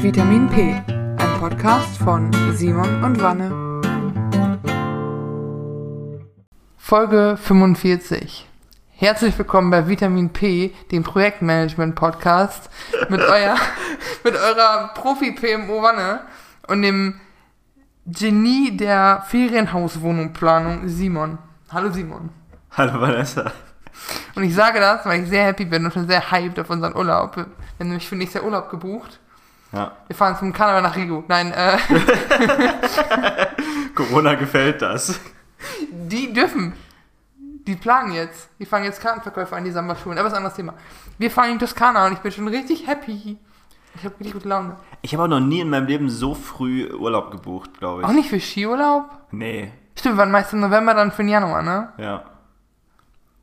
Vitamin P, ein Podcast von Simon und Wanne. Folge 45. Herzlich willkommen bei Vitamin P, dem Projektmanagement-Podcast mit, euer, mit eurer Profi-PMO Wanne und dem Genie der Ferienhauswohnungplanung Simon. Hallo Simon. Hallo Vanessa. Und ich sage das, weil ich sehr happy bin und schon sehr hyped auf unseren Urlaub. Wir haben nämlich für nächstes Jahr Urlaub gebucht. Ja. Wir fahren zum Karneval nach Rigo. Nein, äh, Corona gefällt das. die dürfen. Die planen jetzt. Die fangen jetzt Kartenverkäufe an, die Samba-Schulen. Aber das ist ein anderes Thema. Wir fahren in Toskana und ich bin schon richtig happy. Ich habe richtig gute Laune. Ich habe auch noch nie in meinem Leben so früh Urlaub gebucht, glaube ich. Auch nicht für Skiurlaub? Nee. Stimmt, wir waren meist im November, dann für den Januar, ne? Ja.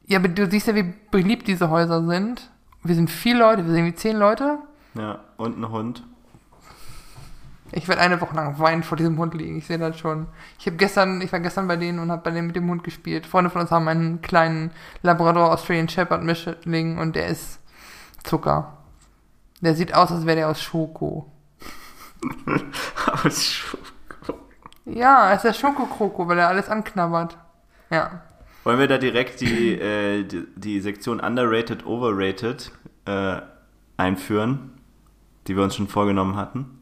Ja, aber du siehst ja, wie beliebt diese Häuser sind. Wir sind vier Leute, wir sind irgendwie zehn Leute. Ja. Und ein Hund. Ich werde eine Woche lang weinen vor diesem Hund liegen. Ich sehe das schon. Ich habe gestern, ich war gestern bei denen und habe bei denen mit dem Hund gespielt. Freunde von uns haben einen kleinen Labrador Australian Shepherd Mischling und der ist Zucker. Der sieht aus, als wäre der aus Schoko. Aus Schoko. Ja, ist der Schokokroko, weil er alles anknabbert. Ja. Wollen wir da direkt die, äh, die, die Sektion Underrated, Overrated äh, einführen, die wir uns schon vorgenommen hatten?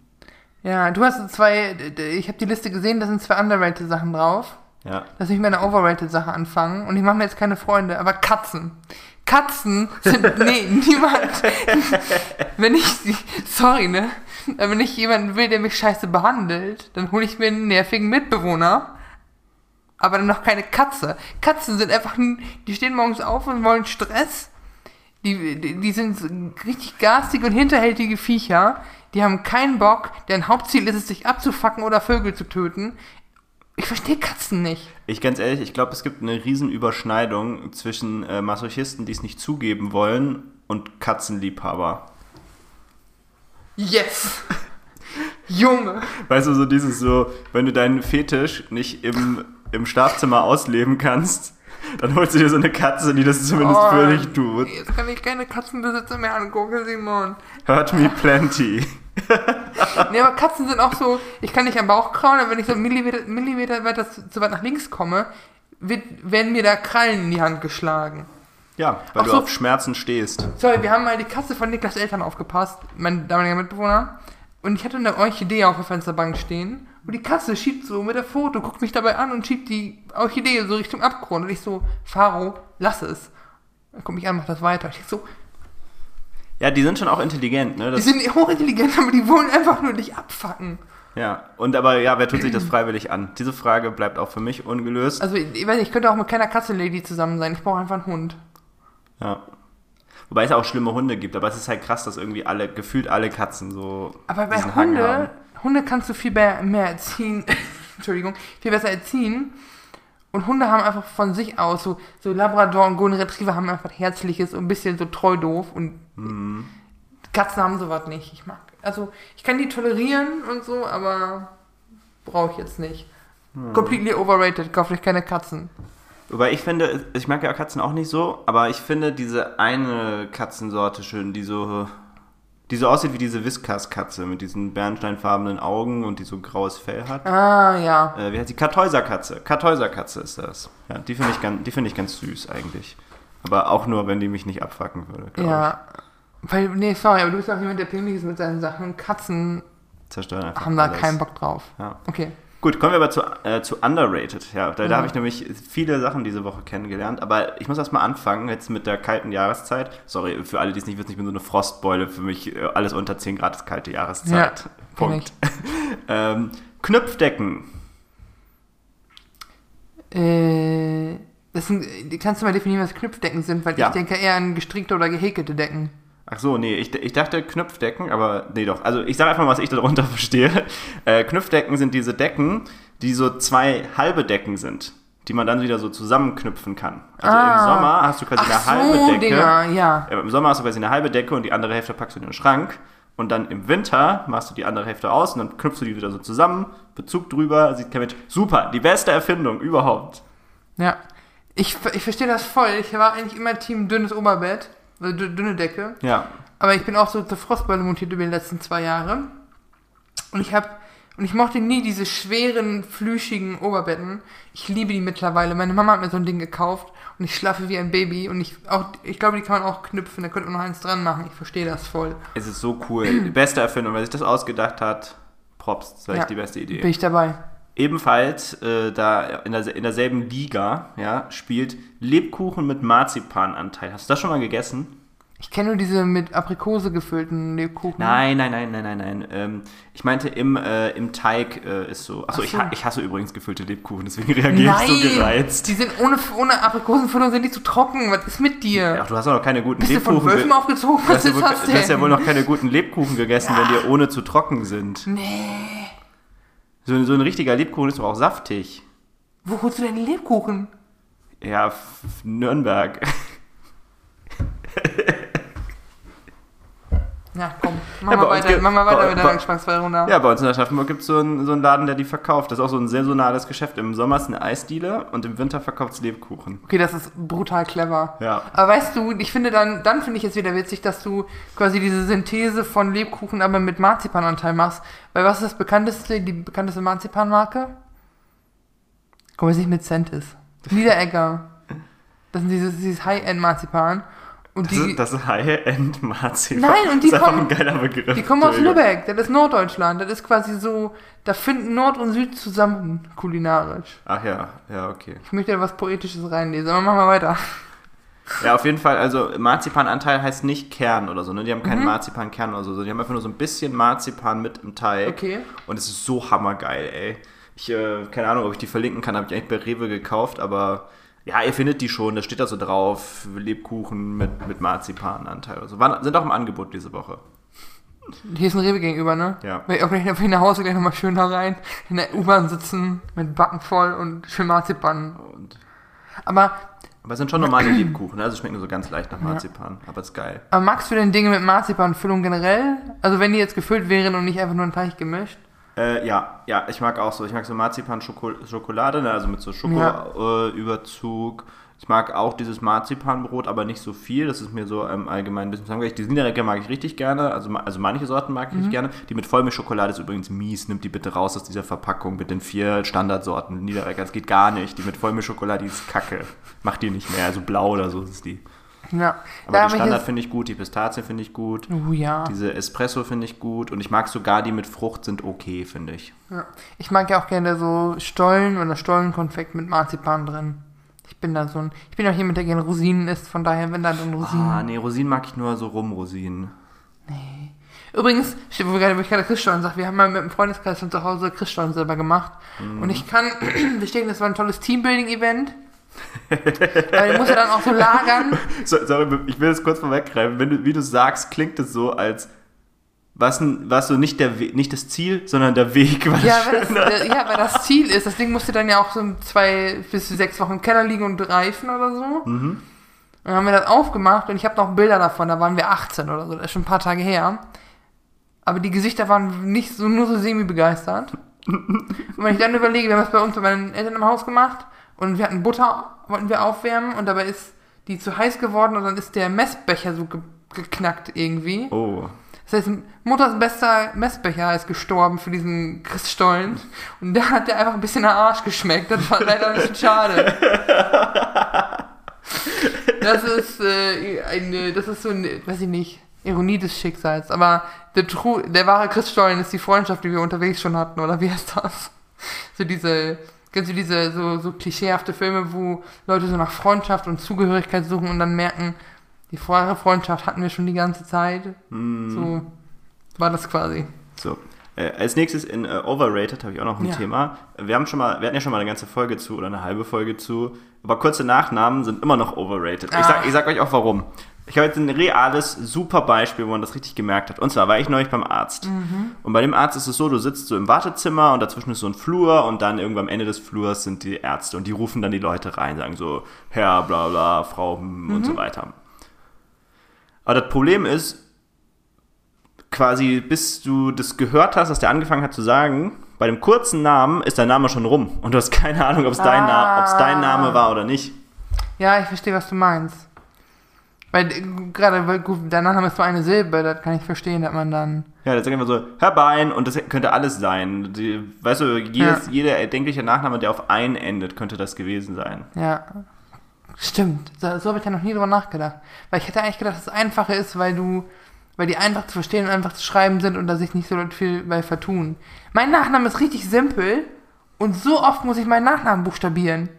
Ja, du hast zwei, ich habe die Liste gesehen, da sind zwei underrated Sachen drauf. Ja. Lass mich mit einer overrated Sache anfangen und ich mache mir jetzt keine Freunde, aber Katzen. Katzen sind, nee, niemand. wenn ich, sorry, ne? Aber Wenn ich jemanden will, der mich scheiße behandelt, dann hole ich mir einen nervigen Mitbewohner. Aber dann noch keine Katze. Katzen sind einfach, die stehen morgens auf und wollen Stress. Die, die, die sind richtig garstige und hinterhältige Viecher. Die haben keinen Bock. Deren Hauptziel ist es, sich abzufacken oder Vögel zu töten. Ich verstehe Katzen nicht. Ich ganz ehrlich, ich glaube, es gibt eine Riesenüberschneidung zwischen äh, Masochisten, die es nicht zugeben wollen, und Katzenliebhaber. Yes! Junge! Weißt du, so dieses so, wenn du deinen Fetisch nicht im, im Schlafzimmer ausleben kannst, dann holst du dir so eine Katze, die das zumindest Oh, für dich tut. Jetzt kann ich keine Katzenbesitzer mehr angucken, Simon. Hurt me plenty. Nee, aber Katzen sind auch so, ich kann nicht am Bauch krauen, aber wenn ich so Millimeter, Millimeter weiter zu, zu weit nach links komme, wird, werden mir da Krallen in die Hand geschlagen. Ja, weil Ach du so. auf Schmerzen stehst. Sorry, wir haben mal die Katze von Niklas Eltern aufgepasst, mein damaliger Mitbewohner. Und ich hatte eine Orchidee auf der Fensterbank stehen. Und die Katze schiebt so mit der Foto, guckt mich dabei an und schiebt die Orchidee so Richtung Abgrund. Und ich so, Faro, lass es. Er guckt mich an, macht das weiter. Ich so, Ja, die sind schon auch intelligent, ne? die Das, sind hochintelligent, aber die wollen einfach nur dich abfacken. ja, und aber ja, wer tut sich das freiwillig an? Diese Frage bleibt auch für mich ungelöst. Also, ich, weiß nicht, ich könnte auch mit keiner Katze-Lady zusammen sein. Ich brauche einfach einen Hund. Ja. Wobei es auch schlimme Hunde gibt, aber es ist halt krass, dass irgendwie alle, gefühlt alle Katzen so. Aber bei Hunde. Hunde kannst du viel mehr, mehr erziehen. Entschuldigung, viel besser erziehen. Und Hunde haben einfach von sich aus, so, so Labrador und Golden Retriever haben einfach Herzliches und ein bisschen so treu doof. Und Mhm. Katzen haben sowas nicht. Ich mag, also, ich kann die tolerieren und so, aber brauche ich jetzt nicht. Mhm. Completely overrated, kauft euch keine Katzen. Wobei ich finde, ich mag ja Katzen auch nicht so, aber ich finde diese eine Katzensorte schön, die so, die so aussieht wie diese Whiskas-Katze mit diesen bernsteinfarbenen Augen und die so graues Fell hat. Ah, ja. Äh, wie heißt die? Kartäuserkatze. Kartäuserkatze ist das. Ja, die finde ich, ganz- die finde ich ganz süß eigentlich. Aber auch nur, wenn die mich nicht abfacken würde. Ja. Weil, nee, sorry, aber du bist auch jemand, der pingelig ist mit seinen Sachen. Katzen Ich. Zerstören einfach haben da alles. keinen Bock drauf. Ja. Okay. Gut, kommen wir aber zu, äh, zu Underrated. Ja, da, Ja. da habe ich nämlich viele Sachen diese Woche kennengelernt. Aber ich muss erst mal anfangen, jetzt mit der kalten Jahreszeit. Sorry, für alle, die es nicht wissen, ich bin so eine Frostbeule. Für mich äh, alles unter 10 Grad ist kalte Jahreszeit. Ja, Punkt. ähm, Knüpfdecken. Äh, das sind, kannst du mal definieren, was Knüpfdecken sind? Weil Ja. ich denke eher an gestrickte oder gehäkelte Decken. Ach so, nee, ich, ich dachte Knüpfdecken, aber nee doch. Also ich sage einfach mal, was ich darunter verstehe. Äh, Knüpfdecken sind diese Decken, die so zwei halbe Decken sind, die man dann wieder so zusammenknüpfen kann. Also Ah. im Sommer hast du quasi Ach eine halbe so, Decke. Dinger, ja. Ja, Im Sommer hast du quasi eine halbe Decke und die andere Hälfte packst du in den Schrank. Und dann im Winter machst du die andere Hälfte aus und dann knüpfst du die wieder so zusammen, Bezug drüber, sieht kein Mensch. Super, die beste Erfindung überhaupt. Ja. Ich, ich verstehe das voll. Ich war eigentlich immer Team dünnes Oberbett, also dü- dünne Decke. Ja. Aber ich bin auch so zur Frostbeule montiert über die letzten zwei Jahre. Und ich habe und ich mochte nie diese schweren, flüschigen Oberbetten. Ich liebe die mittlerweile. Meine Mama hat mir so ein Ding gekauft und ich schlafe wie ein Baby. Und ich auch, ich glaube, die kann man auch knüpfen. Da könnte man noch eins dran machen. Ich verstehe das voll. Es ist so cool. Die beste Erfindung. Wer sich das ausgedacht hat, Props. Das war Ja, echt die beste Idee. Bin ich dabei. Ebenfalls äh, da in, der, in derselben Liga ja, spielt Lebkuchen mit Marzipananteil. Hast du das schon mal gegessen? Ich kenne nur diese mit Aprikose gefüllten Lebkuchen. Nein, nein, nein, nein, nein, nein. Ähm, ich meinte, im, äh, im Teig äh, ist so. Achso, Ach Ich, so. ha ich hasse übrigens gefüllte Lebkuchen, deswegen reagiere ich so gereizt. die sind ohne, ohne Aprikosenfüllung sind die zu trocken. Was ist mit dir? Ach, du hast doch noch keine guten Bist du von Lebkuchen. Wölfen ge- aufgezogen? Du Was hast, ja ist wohl, das du hast ja denn? wohl noch keine guten Lebkuchen gegessen, wenn die ohne zu trocken sind. Nee. So, so ein richtiger Lebkuchen ist doch auch saftig. Wo holst du denn Lebkuchen? Ja, Nürnberg. Ja, komm. Mach Ja, mal weiter, mach mal weiter bei- mit deiner Geschmacksfrei runter. Ja, bei uns in Aschaffenburg gibt es so einen, so einen Laden, der die verkauft. Das ist auch so ein saisonales Geschäft. Im Sommer ist eine Eisdiele und im Winter verkauft es Lebkuchen. Okay, das ist brutal clever. Ja. Aber weißt du, ich finde dann, dann finde ich es wieder witzig, dass du quasi diese Synthese von Lebkuchen aber mit Marzipananteil machst. Weil was ist das bekannteste, die bekannteste Marzipanmarke? Komm, jetzt nicht mit Centis. Niederegger. Das sind dieses, dieses High-End-Marzipan. Und Das, die, ist, das ist High-End-Marzipan. Nein, und die das ist kommen- ein geiler Begriff. die kommen aus. Lübeck. Das ist Norddeutschland. Das ist quasi so, da finden Nord und Süd zusammen kulinarisch. Ach ja, ja, okay. Ich möchte da was Poetisches reinlesen, aber machen wir weiter. Ja, auf jeden Fall, also Marzipananteil heißt nicht Kern oder so, ne? Die haben Mhm. keinen Marzipankern oder so, die haben einfach nur so ein bisschen Marzipan mit im Teig. Okay. Und es ist so hammergeil, ey. Ich, äh, keine Ahnung, ob ich die verlinken kann, habe ich eigentlich bei Rewe gekauft, aber ja, ihr findet die schon, da steht da so drauf, Lebkuchen mit, mit Marzipananteil oder so. Waren, sind auch im Angebot diese Woche. Hier ist ein Rewe gegenüber, ne? Ja. Weil ich auch gleich auf nach Hause gleich nochmal schön da rein, in der U-Bahn sitzen, mit Backen voll und schön Marzipan. Und, Aber, aber es sind schon normale Lebkuchen, also schmecken so ganz leicht nach Marzipan, aber ist geil. aber magst du denn Dinge mit Marzipanfüllung generell? Also wenn die jetzt gefüllt wären und nicht einfach nur ein Teig gemischt? Äh, ja, ja, ich mag auch so. Ich mag so Marzipan-Schokolade, ne, also mit so Ja. Schokoüberzug. Ich mag auch dieses Marzipanbrot, aber nicht so viel. Das ist mir so ähm, allgemein ein bisschen langweilig. Die Niederrecker mag ich richtig gerne. Also, also manche Sorten mag ich Mhm. richtig gerne. Die mit Vollmilchschokolade ist übrigens mies. Nimmt die bitte raus aus dieser Verpackung mit den vier Standardsorten Niederrecker. Das geht gar nicht. Die mit Vollmilchschokolade, die ist kacke. Macht die nicht mehr. Also blau oder so ist die. Ja. Aber da die Standard finde ich gut. Die Pistazie finde ich gut. Oh ja. Diese Espresso finde ich gut. Und ich mag sogar die mit Frucht sind okay, finde ich. ja. Ich mag ja auch gerne so Stollen oder Stollenkonfekt mit Marzipan drin. Ich bin da so ein, ich bin auch jemand, der gerne Rosinen isst, von daher, wenn da dann Rosinen. Ah, nee, Rosinen mag ich nur so Rumrosinen. Übrigens, steht, wo wir gerade, wo ich gerade Christstollen sage, wir haben mal mit einem Freundeskreis von zu Hause Christstollen selber gemacht. Und ich kann bestätigen, das war ein tolles Teambuilding-Event. Weil du musst ja dann auch so lagern. So, sorry, ich will das kurz vorweggreifen. Wenn du, wie du sagst, klingt es so, als was, was so nicht, der nicht das Ziel, sondern der Weg war das Ja, weil das, äh, ja, weil das Ziel ist, das Ding musste dann ja auch so zwei bis sechs Wochen im Keller liegen und reifen oder so. Und dann haben wir das aufgemacht und ich habe noch Bilder davon, da waren wir 18 oder so, das ist schon ein paar Tage her. Aber die Gesichter waren nicht so, nur so semi-begeistert. Und wenn ich dann überlege, wir haben das bei uns bei meinen Eltern im Haus gemacht und wir hatten Butter, wollten wir aufwärmen und dabei ist die zu heiß geworden und dann ist der Messbecher so ge geknackt irgendwie. Oh. Das heißt, Mutters bester Messbecher ist gestorben für diesen Christstollen. Und da hat der einfach ein bisschen nach Arsch geschmeckt. Das war leider ein bisschen schade. Das ist, äh, eine, das ist so eine, weiß ich nicht, Ironie des Schicksals. Aber der, True, der wahre Christstollen ist die Freundschaft, die wir unterwegs schon hatten. Oder wie heißt das? So diese, kennst du diese so, so klischeehafte Filme, wo Leute so nach Freundschaft und Zugehörigkeit suchen und dann merken, die vorherige Freundschaft hatten wir schon die ganze Zeit. So war das quasi. So. Äh, als nächstes in äh, Overrated habe ich auch noch ein Ja. Thema. Wir haben schon mal, wir hatten ja schon mal eine ganze Folge zu oder eine halbe Folge zu, aber kurze Nachnamen sind immer noch overrated. Ich, Ah. sag, ich sag euch auch warum. Ich habe jetzt ein reales, super Beispiel, wo man das richtig gemerkt hat. Und zwar war ich neulich beim Arzt. Und bei dem Arzt ist es so, du sitzt so im Wartezimmer und dazwischen ist so ein Flur und dann irgendwann am Ende des Flurs sind die Ärzte und die rufen dann die Leute rein, sagen so, Herr, bla bla, Frau hm, und so weiter. Aber das Problem ist, quasi bis du das gehört hast, dass der angefangen hat zu sagen, bei dem kurzen Namen ist dein Name schon rum und du hast keine Ahnung, ob es dein, Na Ah. dein Name war oder nicht. Ja, ich verstehe, was du meinst. Weil äh, gerade, weil gut, der Nachname ist nur eine Silbe, das kann ich verstehen, dass man dann. Ja, das sagt einfach so, Herr Bein, und das könnte alles sein. Die, weißt du, jedes, Ja. jeder erdenkliche Nachname, der auf ein endet, könnte das gewesen sein. Ja. Stimmt. So, so habe ich ja noch nie drüber nachgedacht. Weil ich hätte eigentlich gedacht, dass es einfacher ist, weil du, weil die einfach zu verstehen und einfach zu schreiben sind und da sich nicht so viel bei vertun. Mein Nachname ist richtig simpel und so oft muss ich meinen Nachnamen buchstabieren.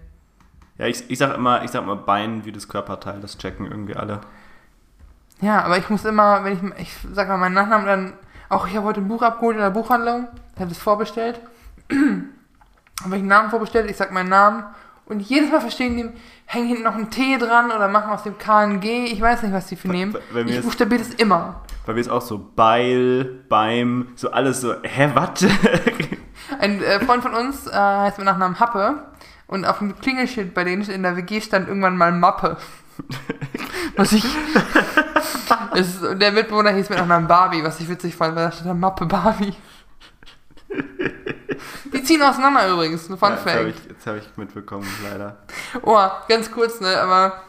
Ja, ich, ich sag immer, ich sag immer Bein wie das Körperteil, das checken irgendwie alle. Ja, aber ich muss immer, wenn ich, ich sag mal meinen Nachnamen, dann, auch ich habe heute ein Buch abgeholt in der Buchhandlung, ich habe es vorbestellt, habe ich einen Namen vorbestellt, ich sag meinen Namen und jedes Mal verstehen die, hängen hinten noch ein T dran oder machen aus dem K ein G, ich weiß nicht, was die für nehmen. bei- bei mir Ich ist- buchstabiere das immer. Weil wir es auch so Beil, Beim, so alles so, hä, was? Ein äh, Freund von uns äh, heißt mit Nachnamen Happe und auf dem Klingelschild bei denen in der WG stand irgendwann mal Mappe. Was ich. und der Mitbewohner hieß mit Nachnamen Barbie, was ich witzig fand, weil da stand Mappe Barbie. Die ziehen auseinander übrigens, ein Fun Ja, jetzt habe Fact. ich, jetzt hab ich mitbekommen, leider. Oh, ganz kurz, ne, aber.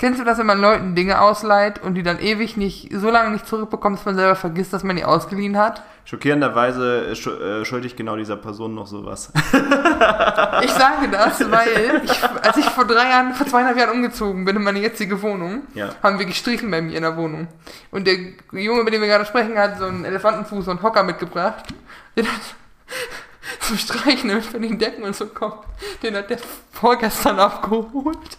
Kennst du das, wenn man Leuten Dinge ausleiht und die dann ewig nicht, so lange nicht zurückbekommt, dass man selber vergisst, dass man die ausgeliehen hat? Schockierenderweise schu- äh, schulde ich genau dieser Person noch sowas. Ich sage das, weil ich, als ich vor drei Jahren, vor zweieinhalb Jahren umgezogen bin in meine jetzige Wohnung, Ja. haben wir gestrichen bei mir in der Wohnung. Und der Junge, mit dem wir gerade sprechen, hat so einen Elefantenfuß und Hocker mitgebracht. Den hat zum Streichen, damit von den Decken und so kommt. Den hat der vorgestern abgeholt.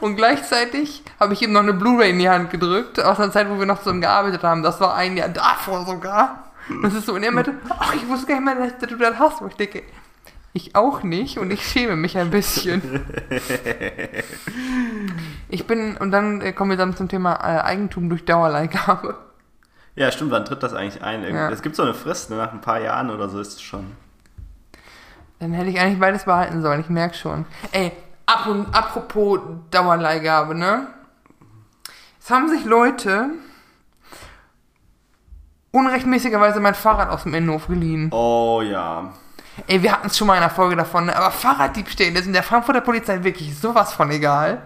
Und gleichzeitig habe ich ihm noch eine Blu-ray in die Hand gedrückt, aus einer Zeit, wo wir noch zusammen gearbeitet haben. Das war ein Jahr davor sogar. Das ist so, und er meinte, ach, ich wusste gar nicht mehr, dass du das hast. Und ich denke, ich auch nicht und ich schäme mich ein bisschen. Ich bin, und dann äh, kommen wir dann zum Thema äh, Eigentum durch Dauerleihgabe. Ja, stimmt, wann tritt das eigentlich ein? Ja. Es gibt so eine Frist, ne? nach ein paar Jahren oder so ist es schon. Dann hätte ich eigentlich beides behalten sollen, ich merke schon. Ey, und, apropos Dauerleihgabe, ne? Es haben sich Leute unrechtmäßigerweise mein Fahrrad aus dem Innenhof geliehen. Oh ja. Ey, wir hatten es schon mal in einer Folge davon, ne? aber Fahrraddiebstähle sind der Frankfurter Polizei wirklich sowas von egal.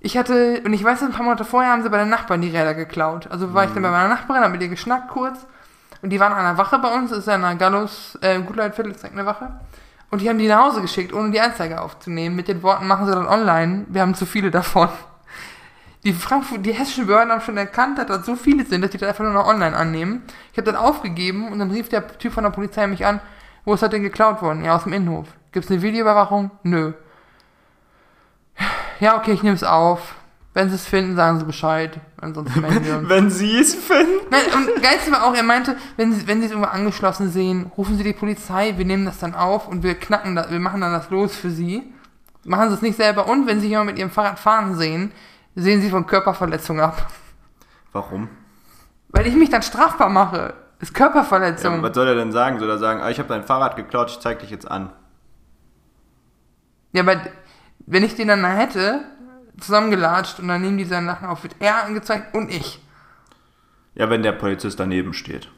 Ich hatte, und ich weiß, ein paar Monate vorher haben sie bei den Nachbarn die Räder geklaut. Also war ich dann bei meiner Nachbarin, hab mit ihr geschnackt kurz. Und die waren an der Wache bei uns, ist ja in der Gallus, äh, Gutleitviertel, ist eine Wache. Und die haben die nach Hause geschickt, ohne die Anzeige aufzunehmen. Mit den Worten, machen sie dann online, wir haben zu viele davon. Die Frankfurt, die hessischen Behörden haben schon erkannt, dass das so viele sind, dass die das einfach nur noch online annehmen. Ich habe dann aufgegeben und dann rief der Typ von der Polizei mich an, wo ist das denn geklaut worden? Ja, aus dem Innenhof. Gibt's eine Videoüberwachung? Nö. Ja, okay, ich nehme es auf. Wenn sie es finden, sagen sie Bescheid. Ansonsten melden wir uns. Wenn sie es finden. Nein, und geilste war auch, er meinte, wenn sie, wenn sie es irgendwo angeschlossen sehen, rufen sie die Polizei, wir nehmen das dann auf und wir knacken das, wir machen dann das los für sie. Machen sie es nicht selber und wenn sie jemand mit ihrem Fahrrad fahren sehen, sehen sie von Körperverletzung ab. Warum? Weil ich mich dann strafbar mache. Ist Ja, Körperverletzung. was soll er denn sagen? Soll er sagen, ah, ich habe dein Fahrrad geklaut, ich zeig dich jetzt an? Ja, aber wenn ich den dann da hätte, zusammengelatscht und dann nehmen die seinen Lachen auf, wird er angezeigt und ich. Ja, wenn der Polizist daneben steht.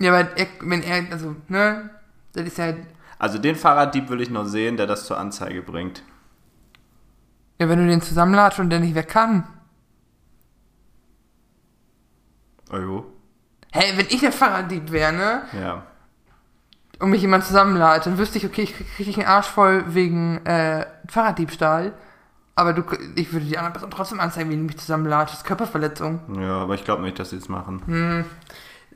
Ja, aber er, wenn er, also, ne, das ist ja, Also den Fahrraddieb will ich noch sehen, der das zur Anzeige bringt. ja, wenn du den zusammenlatscht und der nicht weg kann. Oh jo. Hey, wenn ich der Fahrraddieb wäre, ne, Ja. und mich jemand zusammenlatscht, dann wüsste ich, okay, ich krieg richtig einen Arsch voll wegen äh, Fahrraddiebstahl. Aber du, ich würde die andere Person trotzdem anzeigen, wie die mich ist Körperverletzung. Ja, aber ich glaube nicht, dass sie es machen.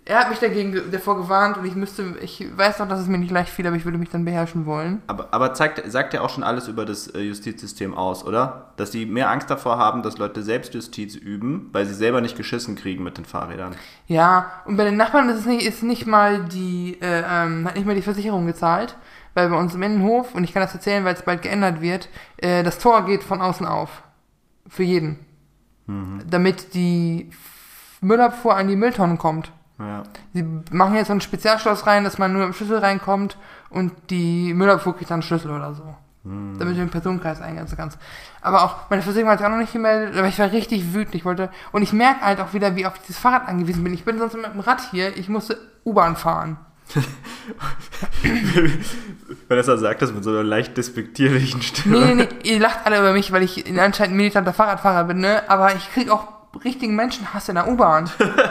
Er hat mich dagegen ge- davor gewarnt und ich müsste, ich weiß noch, dass es mir nicht leicht fiel, aber ich würde mich dann beherrschen wollen. Aber, aber zeigt, sagt ja auch schon alles über das äh, Justizsystem aus, oder? Dass die mehr Angst davor haben, dass Leute Selbstjustiz üben, weil sie selber nicht geschissen kriegen mit den Fahrrädern. Ja, und bei den Nachbarn ist es nicht, ist nicht mal die, äh, ähm, hat nicht mal die Versicherung gezahlt, weil bei uns im Innenhof, und ich kann das erzählen, weil es bald geändert wird, äh, das Tor geht von außen auf. Für jeden. Damit die Müllabfuhr an die Mülltonnen kommt. Ja. Sie machen jetzt so ein Spezialschloss rein, dass man nur im Schlüssel reinkommt und die Müllabfuhr kriegt dann einen Schlüssel oder so. Damit du den Personenkreis eingrenzen kannst. Aber auch, meine Versicherung hat sich auch noch nicht gemeldet, aber ich war richtig wütend. Ich wollte, und ich merke halt auch wieder, wie auf dieses Fahrrad angewiesen bin. Ich bin sonst mit dem Rad hier, ich musste U-Bahn fahren. Vanessa sagt das mit so einer leicht despektierlichen Stimme. Nee, nee, nee, ihr lacht alle über mich, weil ich anscheinend militanter Fahrradfahrer bin, ne? Aber ich krieg auch richtigen Menschenhass in der U-Bahn.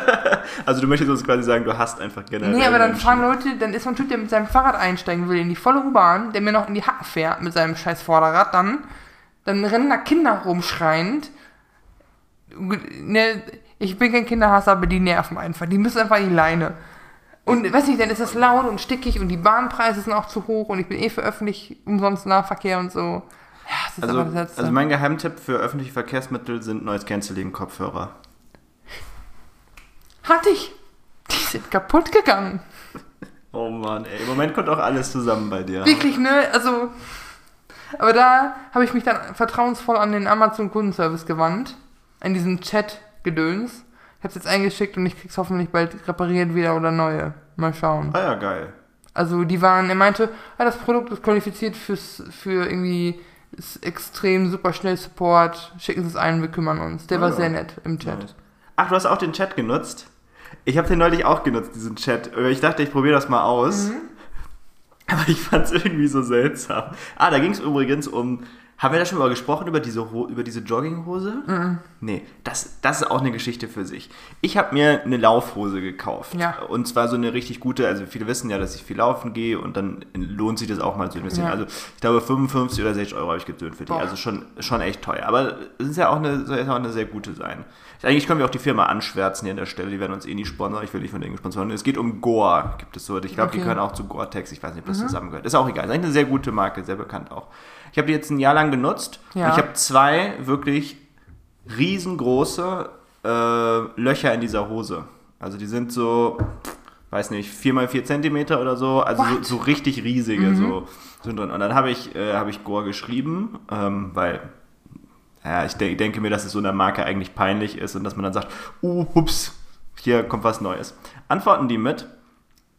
Also du möchtest uns quasi sagen, du hast einfach generell. Nee, aber dann Menschen. fahren Leute, dann ist so ein Typ, der mit seinem Fahrrad einsteigen will in die volle U-Bahn, der mir noch in die Hacken fährt mit seinem scheiß Vorderrad, dann, dann rennen da Kinder rumschreiend. Ne, ich bin kein Kinderhasser, aber die nerven einfach. Die müssen einfach in die Leine. Und weiß nicht, dann ist das laut und stickig und die Bahnpreise sind auch zu hoch und ich bin eh für öffentlich umsonst Nahverkehr und so. Ja, das ist Also, aber das Letzte. also mein Geheimtipp für öffentliche Verkehrsmittel sind Noise Cancelling Kopfhörer. Hatte ich. Die sind kaputt gegangen. Oh Mann, ey. Im Moment kommt auch alles zusammen bei dir. Wirklich, ne? Also. Aber da habe ich mich dann vertrauensvoll an den Amazon Kundenservice gewandt. An diesen Chat-Gedöns. Es jetzt eingeschickt und ich krieg's hoffentlich bald repariert wieder oder neue. Mal schauen. Ah ja, geil. Also die waren, er meinte, ah, das Produkt ist qualifiziert fürs, für irgendwie extrem super schnell Support. Schicken Sie es ein, wir kümmern uns. Der Ah, war sehr nett im Chat. Nice. Ach, du hast auch den Chat genutzt? Ich habe den neulich auch genutzt, diesen Chat. Ich dachte, ich probiere das mal aus. Aber ich fand es irgendwie so seltsam. Ah, da ging es übrigens um. Haben wir da schon mal gesprochen über diese, über diese Jogginghose? Nee, das, das ist auch eine Geschichte für sich. Ich habe mir eine Laufhose gekauft. Ja. Und zwar so eine richtig gute, also viele wissen ja, dass ich viel laufen gehe und dann lohnt sich das auch mal zu investieren. Ja. Also ich glaube 55 oder 60 Euro habe ich gezahlt für die. Boah. Also schon, schon echt teuer. Aber es ist ja auch eine, soll ja auch eine sehr gute sein. Eigentlich können wir auch die Firma anschwärzen hier an der Stelle. Die werden uns eh nie sponsern. Ich will nicht von denen gesponsert. Es geht um Gore, gibt es so. Ich glaube, die Okay. gehören auch zu Gore-Tex. Ich weiß nicht, ob das zusammengehört. Ist auch egal. Ist eigentlich eine sehr gute Marke, sehr bekannt auch. Ich habe die jetzt ein Jahr lang genutzt. Ja. Und ich habe zwei wirklich riesengroße äh, Löcher in dieser Hose. Also die sind so, weiß nicht, 4 mal 4 Zentimeter oder so. Also so, so richtig riesige so, sind drin. Und dann habe ich, äh, habe ich Gore geschrieben, ähm, weil ja, ich de denke mir, dass es so einer Marke eigentlich peinlich ist und dass man dann sagt, uh, hups, hier kommt was Neues. Antworten die mit,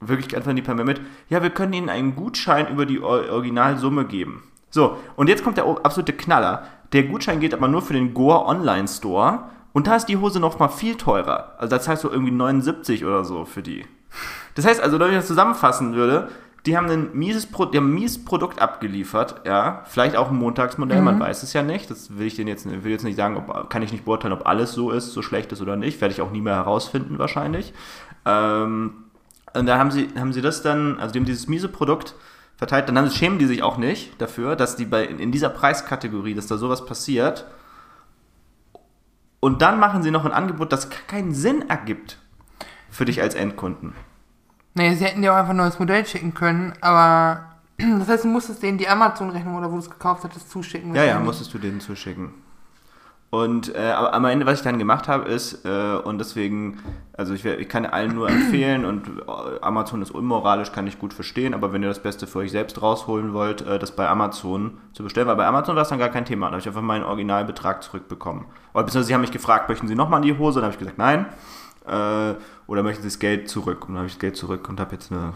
wirklich antworten die per Mail mit, ja, wir können Ihnen einen Gutschein über die Or Originalsumme geben. So, und jetzt kommt der absolute Knaller. Der Gutschein geht aber nur für den Gore Online Store und da ist die Hose noch mal viel teurer. Also das heißt so irgendwie 79 oder so für die. Das heißt also, wenn ich das zusammenfassen würde, die haben ein mieses, Pro die haben ein mieses Produkt abgeliefert, ja, vielleicht auch ein Montagsmodell, man weiß es ja nicht. Das will ich denen jetzt, will jetzt nicht sagen, ob, kann ich nicht beurteilen, ob alles so ist, so schlecht ist oder nicht. Werde ich auch nie mehr herausfinden wahrscheinlich. Ähm, und da haben sie, haben sie das dann, also die haben dieses miese Produkt verteilt, dann haben schämen die sich auch nicht dafür, dass die bei, in dieser Preiskategorie, dass da sowas passiert. Und dann machen sie noch ein Angebot, das keinen Sinn ergibt für dich als Endkunden. Nee, sie hätten dir auch einfach ein neues Modell schicken können, aber das heißt, du musstest denen die Amazon-Rechnung oder wo du es gekauft hattest, zuschicken. Ja, ja, musstest du denen zuschicken. Und äh, aber am Ende, was ich dann gemacht habe, ist, äh, und deswegen, also ich, ich kann allen nur empfehlen und äh, Amazon ist unmoralisch, kann ich gut verstehen, aber wenn ihr das Beste für euch selbst rausholen wollt, äh, das bei Amazon zu bestellen, weil bei Amazon war es dann gar kein Thema, da habe ich einfach meinen Originalbetrag zurückbekommen. Oder beziehungsweise sie haben mich gefragt, möchten Sie nochmal die Hose? Dann habe ich gesagt, nein. Äh, oder möchten Sie das Geld zurück? Und dann habe ich das Geld zurück und habe jetzt eine,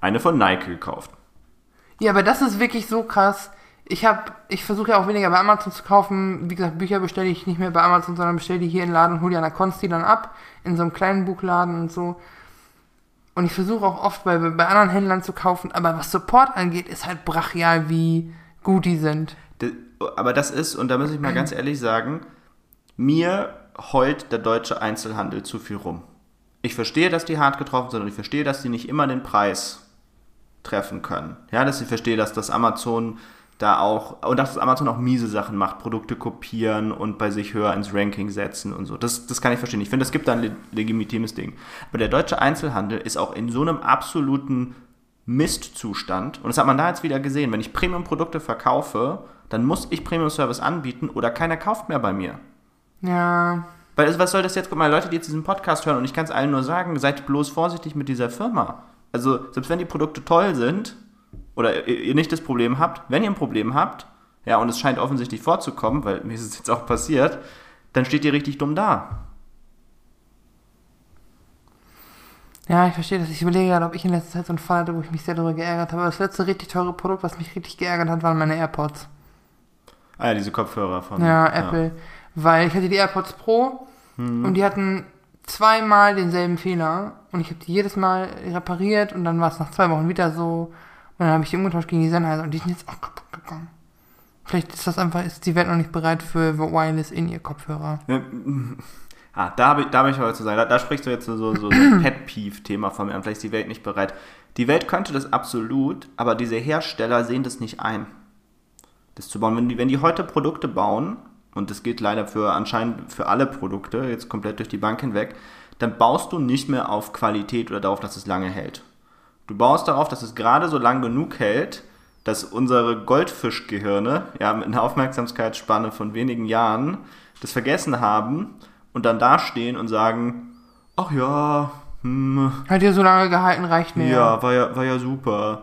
eine von Nike gekauft. Ja, aber das ist wirklich so krass. Ich habe, ich versuche ja auch weniger bei Amazon zu kaufen. Wie gesagt, Bücher bestelle ich nicht mehr bei Amazon, sondern bestelle die hier in den Laden hole die an der Konsti dann ab. In so einem kleinen Buchladen und so. Und ich versuche auch oft bei, bei anderen Händlern zu kaufen. Aber was Support angeht, ist halt brachial, wie gut die sind. Aber das ist, und da muss ich mal ganz ehrlich sagen, mir heult der deutsche Einzelhandel zu viel rum. Ich verstehe, dass die hart getroffen sind und ich verstehe, dass die nicht immer den Preis treffen können. Ja, dass ich verstehe, dass das Amazon da auch, und dass das Amazon auch miese Sachen macht, Produkte kopieren und bei sich höher ins Ranking setzen und so. Das, das kann ich verstehen. Ich finde, es gibt da ein le- legitimes Ding. Aber der deutsche Einzelhandel ist auch in so einem absoluten Mistzustand. Und das hat man da jetzt wieder gesehen. Wenn ich Premium-Produkte verkaufe, dann muss ich Premium-Service anbieten oder keiner kauft mehr bei mir. Ja, Weil also, was soll das jetzt? Guck mal, Leute, die jetzt diesen Podcast hören und ich kann es allen nur sagen, seid bloß vorsichtig mit dieser Firma. Also, selbst wenn die Produkte toll sind oder ihr nicht das Problem habt, wenn ihr ein Problem habt, ja, und es scheint offensichtlich vorzukommen, weil mir ist es jetzt auch passiert, dann steht ihr richtig dumm da. ja, ich verstehe das. Ich überlege gerade, ob ich in letzter Zeit so einen Fall hatte, wo ich mich sehr darüber geärgert habe. Aber das letzte richtig teure Produkt, was mich richtig geärgert hat, waren meine AirPods. Ah ja, diese Kopfhörer von Ja, Apple. Weil ich hatte die AirPods Pro Mhm. und die hatten zweimal denselben Fehler und ich habe die jedes Mal repariert und dann war es nach zwei Wochen wieder so und dann habe ich die umgetauscht gegen die Sennheiser und die sind jetzt auch kaputt gegangen. Vielleicht ist das einfach, ist die Welt noch nicht bereit für Wireless in ihr Kopfhörer. Ah, da habe ich, da hab ich heute zu sagen, da, da sprichst du jetzt so, so, so ein Pet-Peeve-Thema von mir an. Vielleicht ist die Welt nicht bereit. Die Welt könnte das absolut, aber diese Hersteller sehen das nicht ein, das zu bauen. Wenn die, wenn die heute Produkte bauen, und das gilt leider für anscheinend für alle Produkte, jetzt komplett durch die Bank hinweg, dann baust du nicht mehr auf Qualität oder darauf, dass es lange hält. Du baust darauf, dass es gerade so lang genug hält, dass unsere Goldfischgehirne, ja, mit einer Aufmerksamkeitsspanne von wenigen Jahren, das vergessen haben und dann dastehen und sagen, ach ja, hm, Hat ihr so lange gehalten, reicht mir. ja, war ja, war ja super.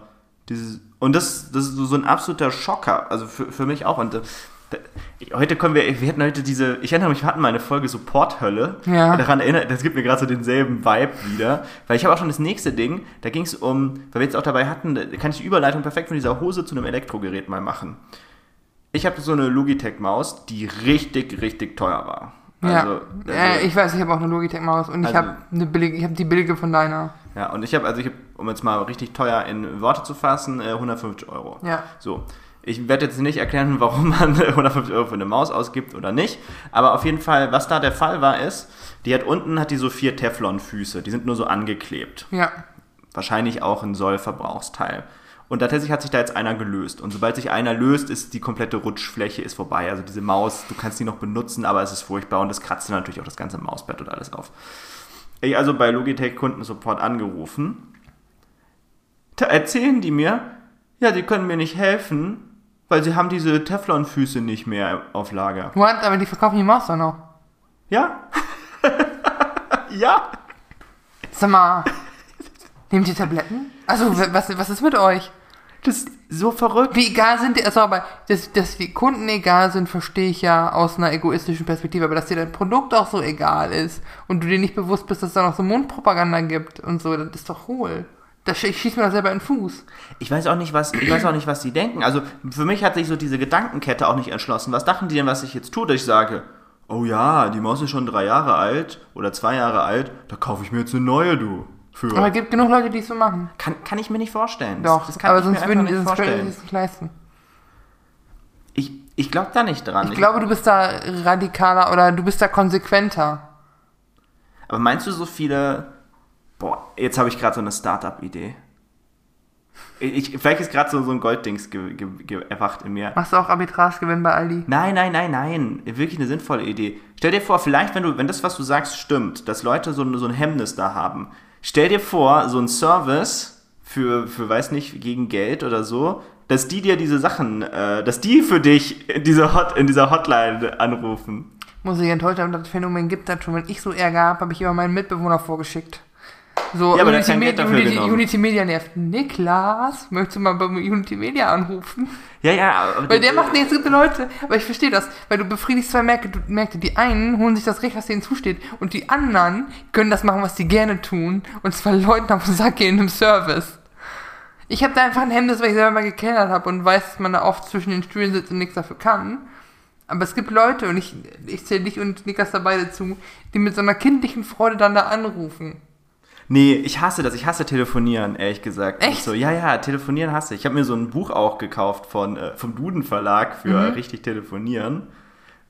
Dieses, und das, das ist so ein absoluter Schocker, also für, für mich auch. Und äh, heute kommen wir, wir hatten heute diese, ich erinnere mich, wir hatten mal eine Folge Supporthölle. Ja. Daran erinnert, das gibt mir gerade so denselben Vibe wieder. Weil ich habe auch schon das nächste Ding, da ging es um, weil wir jetzt auch dabei hatten, da kann ich die Überleitung perfekt von dieser Hose zu einem Elektrogerät mal machen. Ich habe so eine Logitech-Maus, die richtig, richtig teuer war. Ja, Also, äh, also- ich weiß, ich habe auch eine Logitech-Maus und ich Also- habe eine billige, ich habe die billige von deiner. Ja, und ich habe, also ich habe, um jetzt mal richtig teuer in Worte zu fassen, äh, 150 Euro. Ja. So. Ich werde jetzt nicht erklären, warum man 150 Euro für eine Maus ausgibt oder nicht. Aber auf jeden Fall, was da der Fall war, ist, die hat unten hat die so vier Teflon-Füße. Die sind nur so angeklebt. Ja. Wahrscheinlich auch ein Sollverbrauchsteil. Und tatsächlich hat sich da jetzt einer gelöst. Und sobald sich einer löst, ist die komplette Rutschfläche ist vorbei. Also diese Maus, du kannst die noch benutzen, aber es ist furchtbar und es kratzt dir natürlich auch das ganze Mausbett und alles auf. Ich also bei Logitech Kundensupport angerufen. Da erzählen die mir, ja, sie können mir nicht helfen, weil sie haben diese Teflonfüße nicht mehr auf Lager. What? Aber die verkaufen die Maus doch noch. Ja? ja? Sag mal, nehmt ihr Tabletten? Also, was, was ist mit euch? Das ist so verrückt. Wie egal sind die, also aber, dass, dass die Kunden egal sind, verstehe ich ja aus einer egoistischen Perspektive, aber dass dir dein Produkt auch so egal ist und du dir nicht bewusst bist, dass es da noch so Mundpropaganda gibt und so, das ist doch hohl. Das, sch- ich schieß mir das selber in den Fuß. Ich weiß auch nicht, was, ich weiß auch nicht, was die denken. Also für mich hat sich so diese Gedankenkette auch nicht erschlossen. Was dachten die denn, was ich jetzt tue, dass ich sage, oh ja, die Maus ist schon drei Jahre alt oder zwei Jahre alt, da kaufe ich mir jetzt eine neue, du. Für. Aber es gibt genug Leute, die es so machen. kann, kann ich mir nicht vorstellen. Doch, das kann aber ich sonst mir würden die nicht vorstellen. es nicht leisten. Ich, ich glaube da nicht dran. Ich glaube, du bist da radikaler oder du bist da konsequenter. aber meinst du so viele, boah, jetzt habe ich gerade so eine Startup-Idee. Ich, vielleicht ist gerade so, so ein Golddings ge, ge, ge, erwacht in mir. Machst du auch Arbitragegewinn bei Aldi? Nein, nein, nein, nein. Wirklich eine sinnvolle Idee. Stell dir vor, vielleicht, wenn du, wenn das, was du sagst, stimmt, dass Leute so, ein- so ein Hemmnis da haben. Stell dir vor, so ein Service für, für, weiß nicht, gegen Geld oder so, dass die dir diese Sachen, äh, dass die für dich in dieser, Hot, in dieser Hotline anrufen. Muss ich enttäuscht haben, das Phänomen gibt das schon. Wenn ich so Ärger habe, habe ich immer meinen Mitbewohner vorgeschickt. So, Ja, aber Unity, Geld Media, dafür Unity, genommen. Unity Media nervt. Niklas, möchtest du mal bei Unity Media anrufen? Ja, ja, Weil der macht nee, es gibt Leute, aber ich verstehe das, weil du befriedigst zwei Märkte, du, Märkte. Die einen holen sich das Recht, was denen zusteht, und die anderen können das machen, was die gerne tun, und zwar Leuten auf den Sack gehen im Service. Ich habe da einfach ein Hemmnis, weil ich selber mal gekellert habe und weiß, dass man da oft zwischen den Stühlen sitzt und nichts dafür kann. Aber es gibt Leute, und ich, ich zähle dich und Niklas dabei dazu, die mit so einer kindlichen Freude dann da anrufen. Nee, ich hasse das. Ich hasse telefonieren, ehrlich gesagt. Echt? So, ja, ja, telefonieren hasse ich. Ich habe mir so ein Buch auch gekauft von, äh, vom Duden Verlag für Mhm. richtig telefonieren.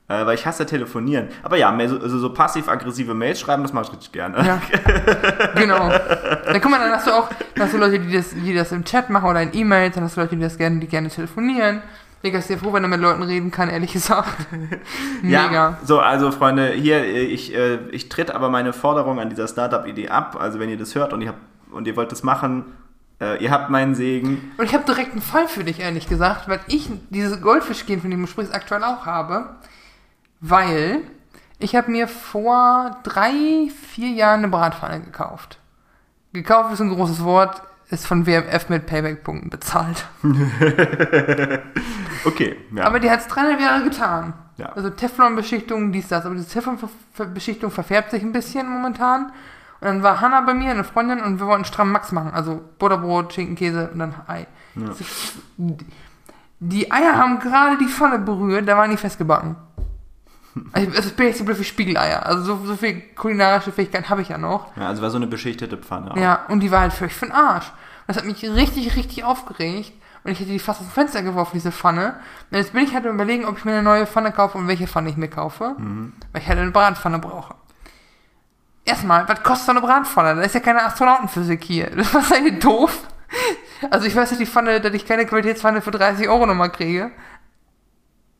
Äh, weil ich hasse telefonieren. Aber ja, also so passiv-aggressive Mails schreiben, das mache ich richtig gerne. Ja, genau. Dann guck mal, dann hast du auch, dann hast du Leute, die das, die das im Chat machen oder in E-Mails, dann hast du Leute, die das gerne, die gerne telefonieren. Digga, ist sehr froh, wenn er mit Leuten reden kann, ehrlich gesagt. Mega. Ja, so, also Freunde, hier, ich, äh, ich tritt aber meine Forderung an dieser Startup-Idee ab. Also wenn ihr das hört und ihr, habt, und ihr wollt das machen, äh, ihr habt meinen Segen. Und ich habe direkt einen Fall für dich, ehrlich gesagt, weil ich dieses Goldfischgehen, von dem du sprichst, aktuell auch habe. Weil ich habe mir vor drei, vier Jahren eine Bratpfanne gekauft. Gekauft ist ein großes Wort, ist von WMF mit Payback-Punkten bezahlt. Okay, ja. Aber die hat es dreieinhalb Jahre getan. Ja. Also Teflon-Beschichtung, dies, das. Aber diese Teflon-Beschichtung verfärbt sich ein bisschen momentan. Und dann war Hanna bei mir, eine Freundin, und wir wollten stramm Max machen. Also Butterbrot, Schinken, Käse und dann Ei. Die Eier haben gerade die Pfanne berührt, da waren die festgebacken. Also, also ich bin jetzt so blöd wie Spiegeleier. Also so, so viel kulinarische Fähigkeiten habe ich ja noch. Ja, also war so eine beschichtete Pfanne. auch. Ja, und die war halt völlig für den Arsch. Das hat mich richtig, richtig aufgeregt. Und ich hätte die fast aus dem Fenster geworfen, diese Pfanne. Und jetzt bin ich halt überlegen, ob ich mir eine neue Pfanne kaufe und welche Pfanne ich mir kaufe. Weil ich halt eine Bratpfanne brauche. Erstmal, was kostet so eine Bratpfanne? Da ist ja keine Astronautenphysik hier. Das war eigentlich doof. Also ich weiß nicht, die Pfanne, dass ich keine Qualitätspfanne für 30 Euro nochmal kriege.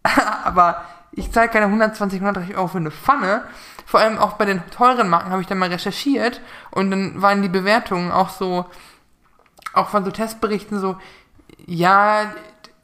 Aber ich zahle keine 120, 130 Euro für eine Pfanne. Vor allem auch bei den teuren Marken habe ich dann mal recherchiert und dann waren die Bewertungen auch so, auch von so Testberichten so, ja,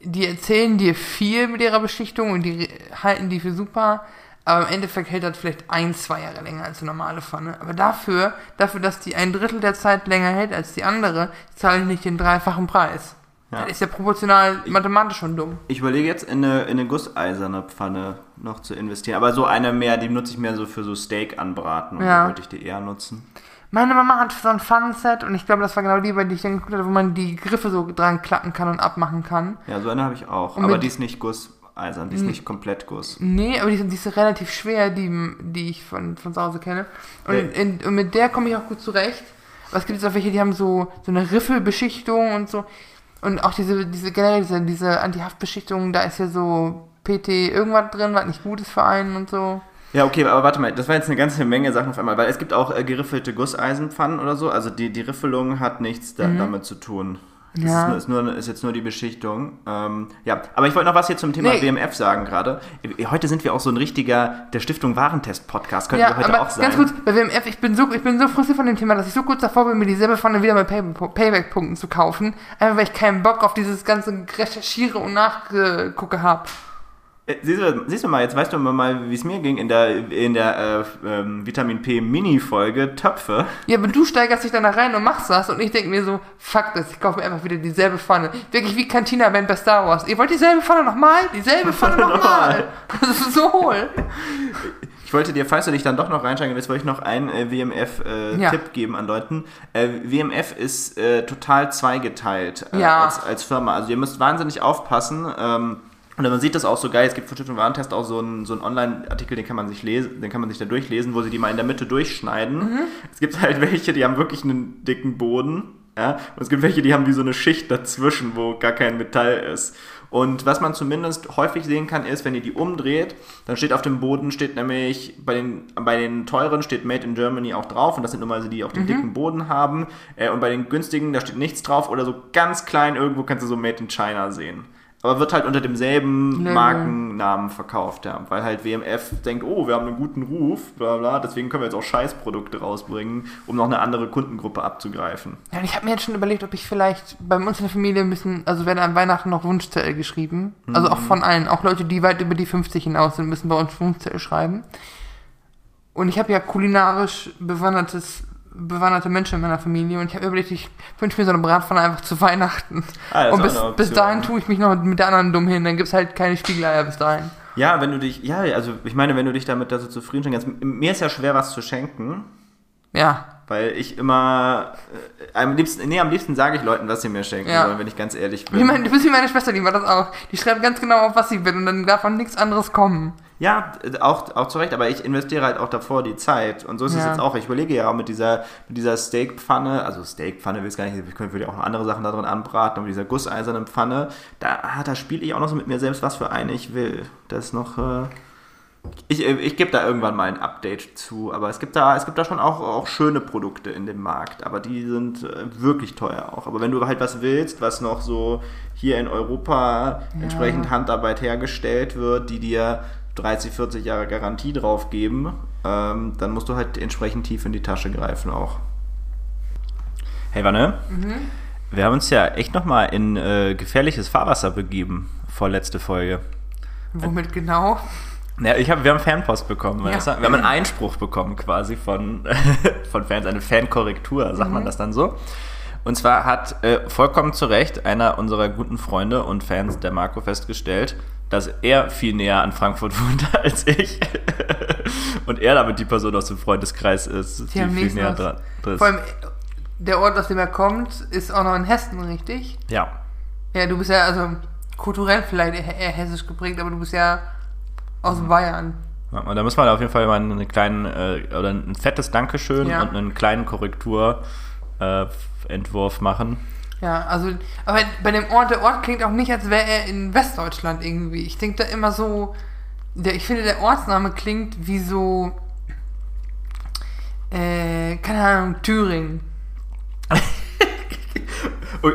die erzählen dir viel mit ihrer Beschichtung und die halten die für super, aber im Endeffekt hält das vielleicht ein, zwei Jahre länger als eine normale Pfanne. Aber dafür, dafür, dass die ein Drittel der Zeit länger hält als die andere, zahle ich nicht den dreifachen Preis. Ja. Das ist ja proportional mathematisch schon dumm. Ich überlege jetzt in eine, in eine gusseiserne Pfanne noch zu investieren. Aber so eine mehr, die nutze ich mehr so für so Steak anbraten. Und Ja. da wollte ich die eher nutzen. Meine Mama hat so ein Pfannenset und ich glaube, das war genau die, bei die ich dann geguckt habe, wo man die Griffe so dran klappen kann und abmachen kann. Ja, so eine habe ich auch. Und aber die ist nicht gusseisern, die ist nicht komplett Guss. Nee, aber die, sind- die ist relativ schwer, die, die ich von, von zu Hause kenne. Und, Ja. in, und mit der komme ich auch gut zurecht. Aber es gibt jetzt auch welche, die haben so, so eine Riffelbeschichtung und so. Und auch diese, diese generell diese, diese Antihaftbeschichtung, da ist ja so PT irgendwas drin, was nicht gut ist für einen und so. Ja, okay, aber warte mal, das war jetzt eine ganze Menge Sachen auf einmal, weil es gibt auch äh, geriffelte Gusseisenpfannen oder so, also die, die Riffelung hat nichts da, damit zu tun. Das Mhm. Ja. ist, nur, ist, nur, ist jetzt nur die Beschichtung. Ähm, ja, aber ich wollte noch was hier zum Thema Nee. WMF sagen gerade. Heute sind wir auch so ein richtiger der Stiftung Warentest-Podcast, könnten Ja, wir heute aber auch sein. ganz kurz, bei WMF, ich bin so, ich bin so frustriert von dem Thema, dass ich so kurz davor bin, mir dieselbe Pfanne wieder mit Pay Payback-Punkten zu kaufen. Einfach weil ich keinen Bock auf dieses ganze Recherchiere und Nachgucke habe. Äh, Siehst du, siehst du mal, jetzt weißt du mal, wie es mir ging in der, in der äh, ähm, Vitamin P Mini-Folge Töpfe. Ja, aber du steigerst dich dann da rein und machst das und ich denke mir so, fuck das, ich kaufe mir einfach wieder dieselbe Pfanne. Wirklich wie Cantina Band bei Star Wars. Ihr wollt dieselbe Pfanne nochmal? Dieselbe Pfanne nochmal. Das ist so hohl. Ich wollte dir, falls du dich dann doch noch reinsteigen willst, wollte ich noch einen äh, WMF-Tipp äh, Ja. Geben an Leuten. Äh, WMF ist äh, total zweigeteilt Ja. als, als Firma. Also ihr müsst wahnsinnig aufpassen. Ähm, und man sieht das auch so geil. Es gibt von Stiftung Warentest auch so einen, so einen Online-Artikel, den kann man sich lesen, den kann man sich da durchlesen, wo sie die mal in der Mitte durchschneiden. Mhm. Es gibt halt welche, die haben wirklich einen dicken Boden. Ja? Und es gibt welche, die haben wie so eine Schicht dazwischen, wo gar kein Metall ist. Und was man zumindest häufig sehen kann, ist, wenn ihr die umdreht, dann steht auf dem Boden, steht nämlich, bei den, bei den teuren steht Made in Germany auch drauf und das sind normalerweise die, die auch den dicken Boden haben. Äh, und bei den günstigen, da steht nichts drauf oder so ganz klein irgendwo kannst du so Made in China sehen. Aber wird halt unter demselben Label. Markennamen verkauft, ja. Weil halt WMF denkt, oh, wir haben einen guten Ruf, bla bla, deswegen können wir jetzt auch Scheißprodukte rausbringen, um noch eine andere Kundengruppe abzugreifen. Ja, und ich habe mir jetzt schon überlegt, ob ich vielleicht bei uns in der Familie ein bisschen, also werden an Weihnachten noch Wunschzettel geschrieben. Also auch von allen, auch Leute, die weit über die 50 hinaus sind, müssen bei uns Wunschzettel schreiben. Und ich habe ja kulinarisch bewandertes, bewanderte Menschen in meiner Familie und ich habe überlegt, ich wünsche mir so eine Bratpfanne einfach zu Weihnachten. Ah, und bis, bis dahin tue ich mich noch mit der anderen dumm hin, dann gibt's halt keine Spiegeleier bis dahin. Ja, wenn du dich, ja, also ich meine, wenn du dich damit da so zufrieden kannst, mir ist ja schwer, was zu schenken, Ja, weil ich immer, äh, am liebsten, nee, am liebsten sage ich Leuten, was sie mir schenken Ja. sollen, wenn ich ganz ehrlich bin. Ich meine, du bist wie meine Schwester, die macht das auch. Die schreibt ganz genau auf, was sie will und dann darf von nichts anderes kommen. Ja, auch, auch zu Recht, aber ich investiere halt auch davor die Zeit. Und so ist es Ja. jetzt auch. Ich überlege ja auch mit dieser, mit dieser Steakpfanne, also Steakpfanne will ich gar nicht, ich könnte würde ja auch noch andere Sachen da drin anbraten, aber mit dieser gusseisernen Pfanne, da, ah, da spiele ich auch noch so mit mir selbst, was für eine ich will. Das ist noch. Äh, ich, äh, ich gebe da irgendwann mal ein Update zu, aber es gibt da, es gibt da schon auch, auch schöne Produkte in dem Markt, aber die sind äh, wirklich teuer auch. Aber wenn du halt was willst, was noch so hier in Europa entsprechend Handarbeit hergestellt wird, die dir 30, 40 Jahre Garantie drauf geben, ähm, dann musst du halt entsprechend tief in die Tasche greifen auch. Hey Wanne, wir haben uns ja echt nochmal in äh, gefährliches Fahrwasser begeben, vorletzte Folge. Womit genau? Ja, ich hab, wir haben Fanpost bekommen. Ja. Wir haben einen Einspruch bekommen quasi von, von Fans, eine Fankorrektur, sagt man das dann so. Und zwar hat äh, vollkommen zu Recht einer unserer guten Freunde und Fans, der Marco, festgestellt, dass er viel näher an Frankfurt wohnt als ich. und er damit die Person aus dem Freundeskreis ist, die, am viel näher dran ist. Vor allem, der Ort, aus dem er kommt, ist auch noch in Hessen, richtig? Ja. Ja, du bist ja, also kulturell vielleicht eher, hessisch geprägt, aber du bist ja aus Mhm. Bayern. Ja, und da muss man auf jeden Fall mal einen kleinen, äh, oder ein fettes Dankeschön Ja. und einen kleinen Korrekturentwurf machen. Ja, also, aber bei dem Ort, der Ort klingt auch nicht, als wäre er in Westdeutschland irgendwie. Ich denke da immer so, der, ich finde, der Ortsname klingt wie so, äh, keine Ahnung, Thüringen. Oh,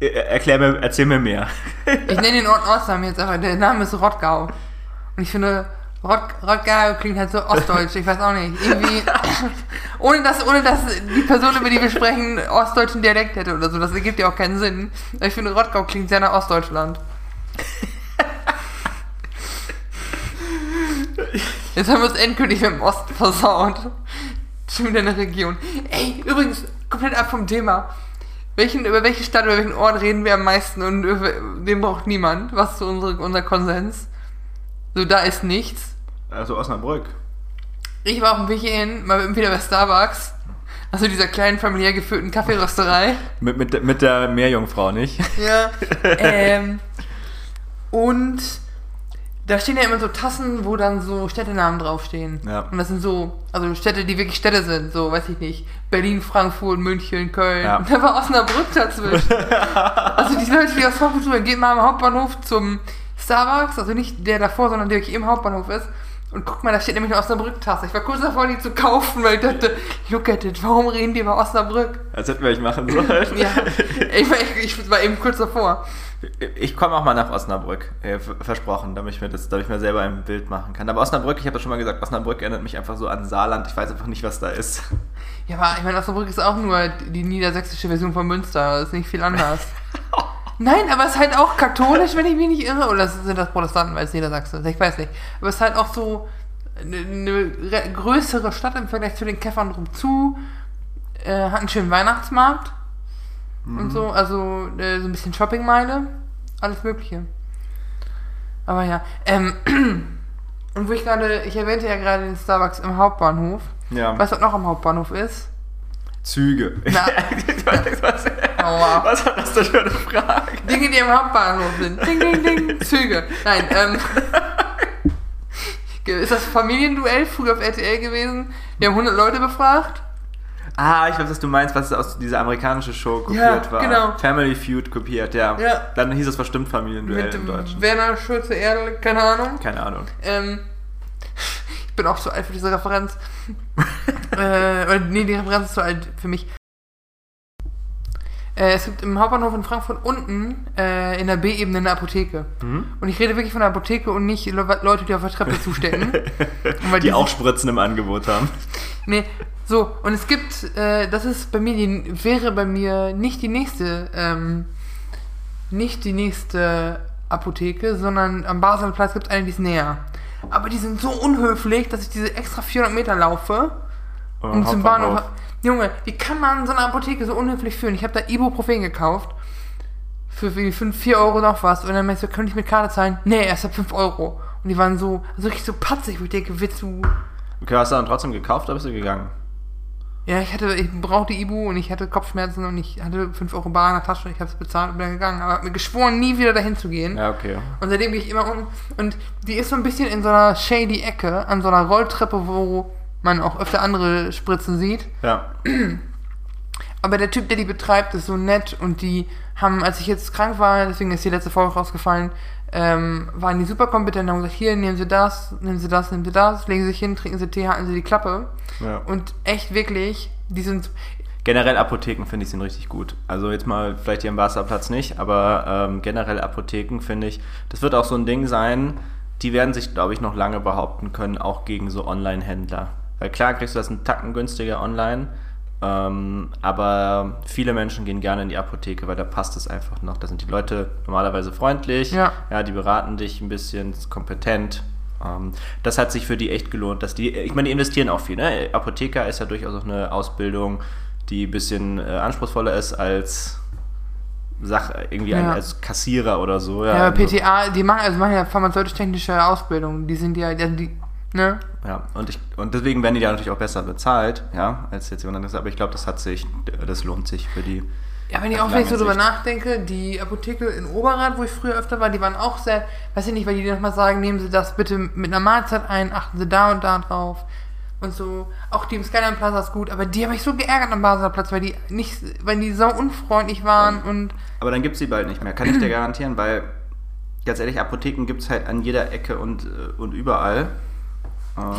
äh, erklär mir, erzähl mir mehr. Ich nenne den Ort Ortsnamen jetzt einfach, der Name ist Rottgau. Und ich finde, Rott, Rottgau klingt halt so ostdeutsch, ich weiß auch nicht. Irgendwie, ohne dass, ohne dass die Person, über die wir sprechen, ostdeutschen Dialekt hätte oder so, das ergibt ja auch keinen Sinn. Ich finde, Rottgau klingt sehr nach Ostdeutschland. Jetzt haben wir uns endgültig im Osten versaut. Schon wieder eine Region. Ey, übrigens, komplett ab vom Thema. Welchen, über welche Stadt, über welchen Ort reden wir am meisten und über, den braucht niemand? Was ist so unsere, unser Konsens? So, da ist nichts. Also Osnabrück. Ich war auf dem Weg hierhin, mal wieder bei Starbucks. Also dieser kleinen familiär geführten Kaffeerösterei. Mit, mit, mit der Meerjungfrau, nicht? Ja. ähm, und da stehen ja immer so Tassen, wo dann so Städtenamen draufstehen. Ja. Und das sind so, also Städte, die wirklich Städte sind, so, weiß ich nicht. Berlin, Frankfurt, München, Köln. Ja. Und da war Osnabrück dazwischen. also die Leute, die aus Frankfurt zuhören, geht mal am Hauptbahnhof zum Starbucks, also nicht der davor, sondern der wirklich im Hauptbahnhof ist. Und guck mal, da steht nämlich eine Osnabrück-Tasse. Ich war kurz davor, die zu kaufen, weil ich dachte, look at it, warum reden die über Osnabrück? Als hätten wir ich machen sollen. Ja, ich war, ich, ich war eben kurz davor. Ich komme auch mal nach Osnabrück, äh, versprochen, damit ich, mir das, damit ich mir selber ein Bild machen kann. Aber Osnabrück, ich habe das schon mal gesagt, Osnabrück erinnert mich einfach so an Saarland. Ich weiß einfach nicht, was da ist. Ja, aber ich meine, Osnabrück ist auch nur die niedersächsische Version von Münster. Das ist nicht viel anders. Nein, aber es ist halt auch katholisch, wenn ich mich nicht irre. Oder sind das Protestanten, weil es Niedersachsen ist? Ich weiß nicht. Aber es ist halt auch so eine, eine re- größere Stadt im Vergleich zu den Käffern drum zu. Äh, hat einen schönen Weihnachtsmarkt. Und so. Also äh, so ein bisschen Shoppingmeile. Alles Mögliche. Aber ja. Ähm, und wo ich gerade, ich erwähnte ja gerade den Starbucks im Hauptbahnhof. Ja. Weißt du, was noch am Hauptbahnhof ist? Züge. Na. was, Aua. was war das denn für eine Frage? Dinge, die am Hauptbahnhof sind. Ding, ding, ding. Züge. Nein, ähm. Ist das Familienduell früher auf RTL gewesen? Wir haben 100 Leute befragt. Ah, ich weiß, was du meinst, was aus dieser amerikanischen Show kopiert Ja, war. genau. Family Feud kopiert, ja. Ja. Dann hieß es bestimmt Familienduell Mit im Deutschen. Werner Schulze Erdl, keine Ahnung. Keine Ahnung. Ähm, bin auch zu alt für diese Referenz. äh, nee, die Referenz ist zu alt für mich. Äh, es gibt im Hauptbahnhof in Frankfurt unten äh, in der B-Ebene eine Apotheke. Mhm. Und ich rede wirklich von einer Apotheke und nicht Le Leute, die auf der Treppe zustecken. Die diese- auch Spritzen im Angebot haben. Nee, so, und es gibt, äh, das ist bei mir, die, wäre bei mir nicht die nächste, ähm, nicht die nächste Apotheke, sondern am Baseler Platz gibt es eine, die ist näher. Aber die sind so unhöflich, dass ich diese extra 400 Meter laufe, um zum Bahnhof. Junge, wie kann man so eine Apotheke so unhöflich führen? Ich habe da Ibuprofen gekauft. Für, für 5, 4 Euro noch was. Und dann meinst du, könnte ich mit Karte zahlen? Nee, erst ab 5 Euro. Und die waren so, so richtig so patzig, wo ich denke, willst du Okay, hast du dann trotzdem gekauft oder bist du gegangen? Ja, ich hatte, ich brauchte Ibu und ich hatte Kopfschmerzen und ich hatte 5 Euro bar in der Tasche, ich habe es bezahlt und bin gegangen. Aber hab mir geschworen, nie wieder dahin zu gehen. Ja, okay. Und seitdem gehe ich immer um. Und die ist so ein bisschen in so einer shady Ecke, an so einer Rolltreppe, wo man auch öfter andere Spritzen sieht. Ja. Aber der Typ, der die betreibt, ist so nett und die haben, als ich jetzt krank war, deswegen ist die letzte Folge rausgefallen, ähm, waren die super kompetent und haben gesagt, hier, nehmen Sie das, nehmen Sie das, nehmen Sie das, legen Sie sich hin, trinken Sie Tee, halten Sie die Klappe. ja. Und echt wirklich, die sind Generell Apotheken finde ich sind richtig gut. Also jetzt mal vielleicht hier am Wasserplatz nicht, aber ähm, generell Apotheken finde ich, das wird auch so ein Ding sein, die werden sich, glaube ich, noch lange behaupten können, auch gegen so Online-Händler. Weil klar kriegst du das einen Tacken günstiger online, ähm, aber viele Menschen gehen gerne in die Apotheke, weil da passt es einfach noch. Da sind die Leute normalerweise freundlich, Ja. ja die beraten dich ein bisschen, ist kompetent. Ähm, das hat sich für die echt gelohnt, dass die, ich meine, die investieren auch viel. Ne? Apotheker ist ja durchaus auch eine Ausbildung, die ein bisschen äh, anspruchsvoller ist als Sache, irgendwie ein, Ja. als Kassierer oder so. Ja, aber also- PTA, die machen, also machen ja pharmazeutisch-technische Ausbildung. Die sind ja, die, die ne? Ja, und, ich, und deswegen werden die da natürlich auch besser bezahlt, ja, als jetzt jemand anderes. Aber ich glaube, das hat sich, das lohnt sich für die. Ja, wenn ich auch ich so drüber nachdenke, die Apotheke in Oberrad, wo ich früher öfter war, die waren auch sehr, weiß ich nicht, weil die nochmal sagen, nehmen Sie das bitte mit einer Mahlzeit ein, achten Sie da und da drauf. Und so, auch die im Skyline Plaza ist gut, aber die haben mich so geärgert am Basler Platz, weil die nicht, weil die so unfreundlich waren und Aber dann gibt es sie bald nicht mehr, kann ich dir garantieren, weil ganz ehrlich, Apotheken gibt es halt an jeder Ecke und, äh, und überall.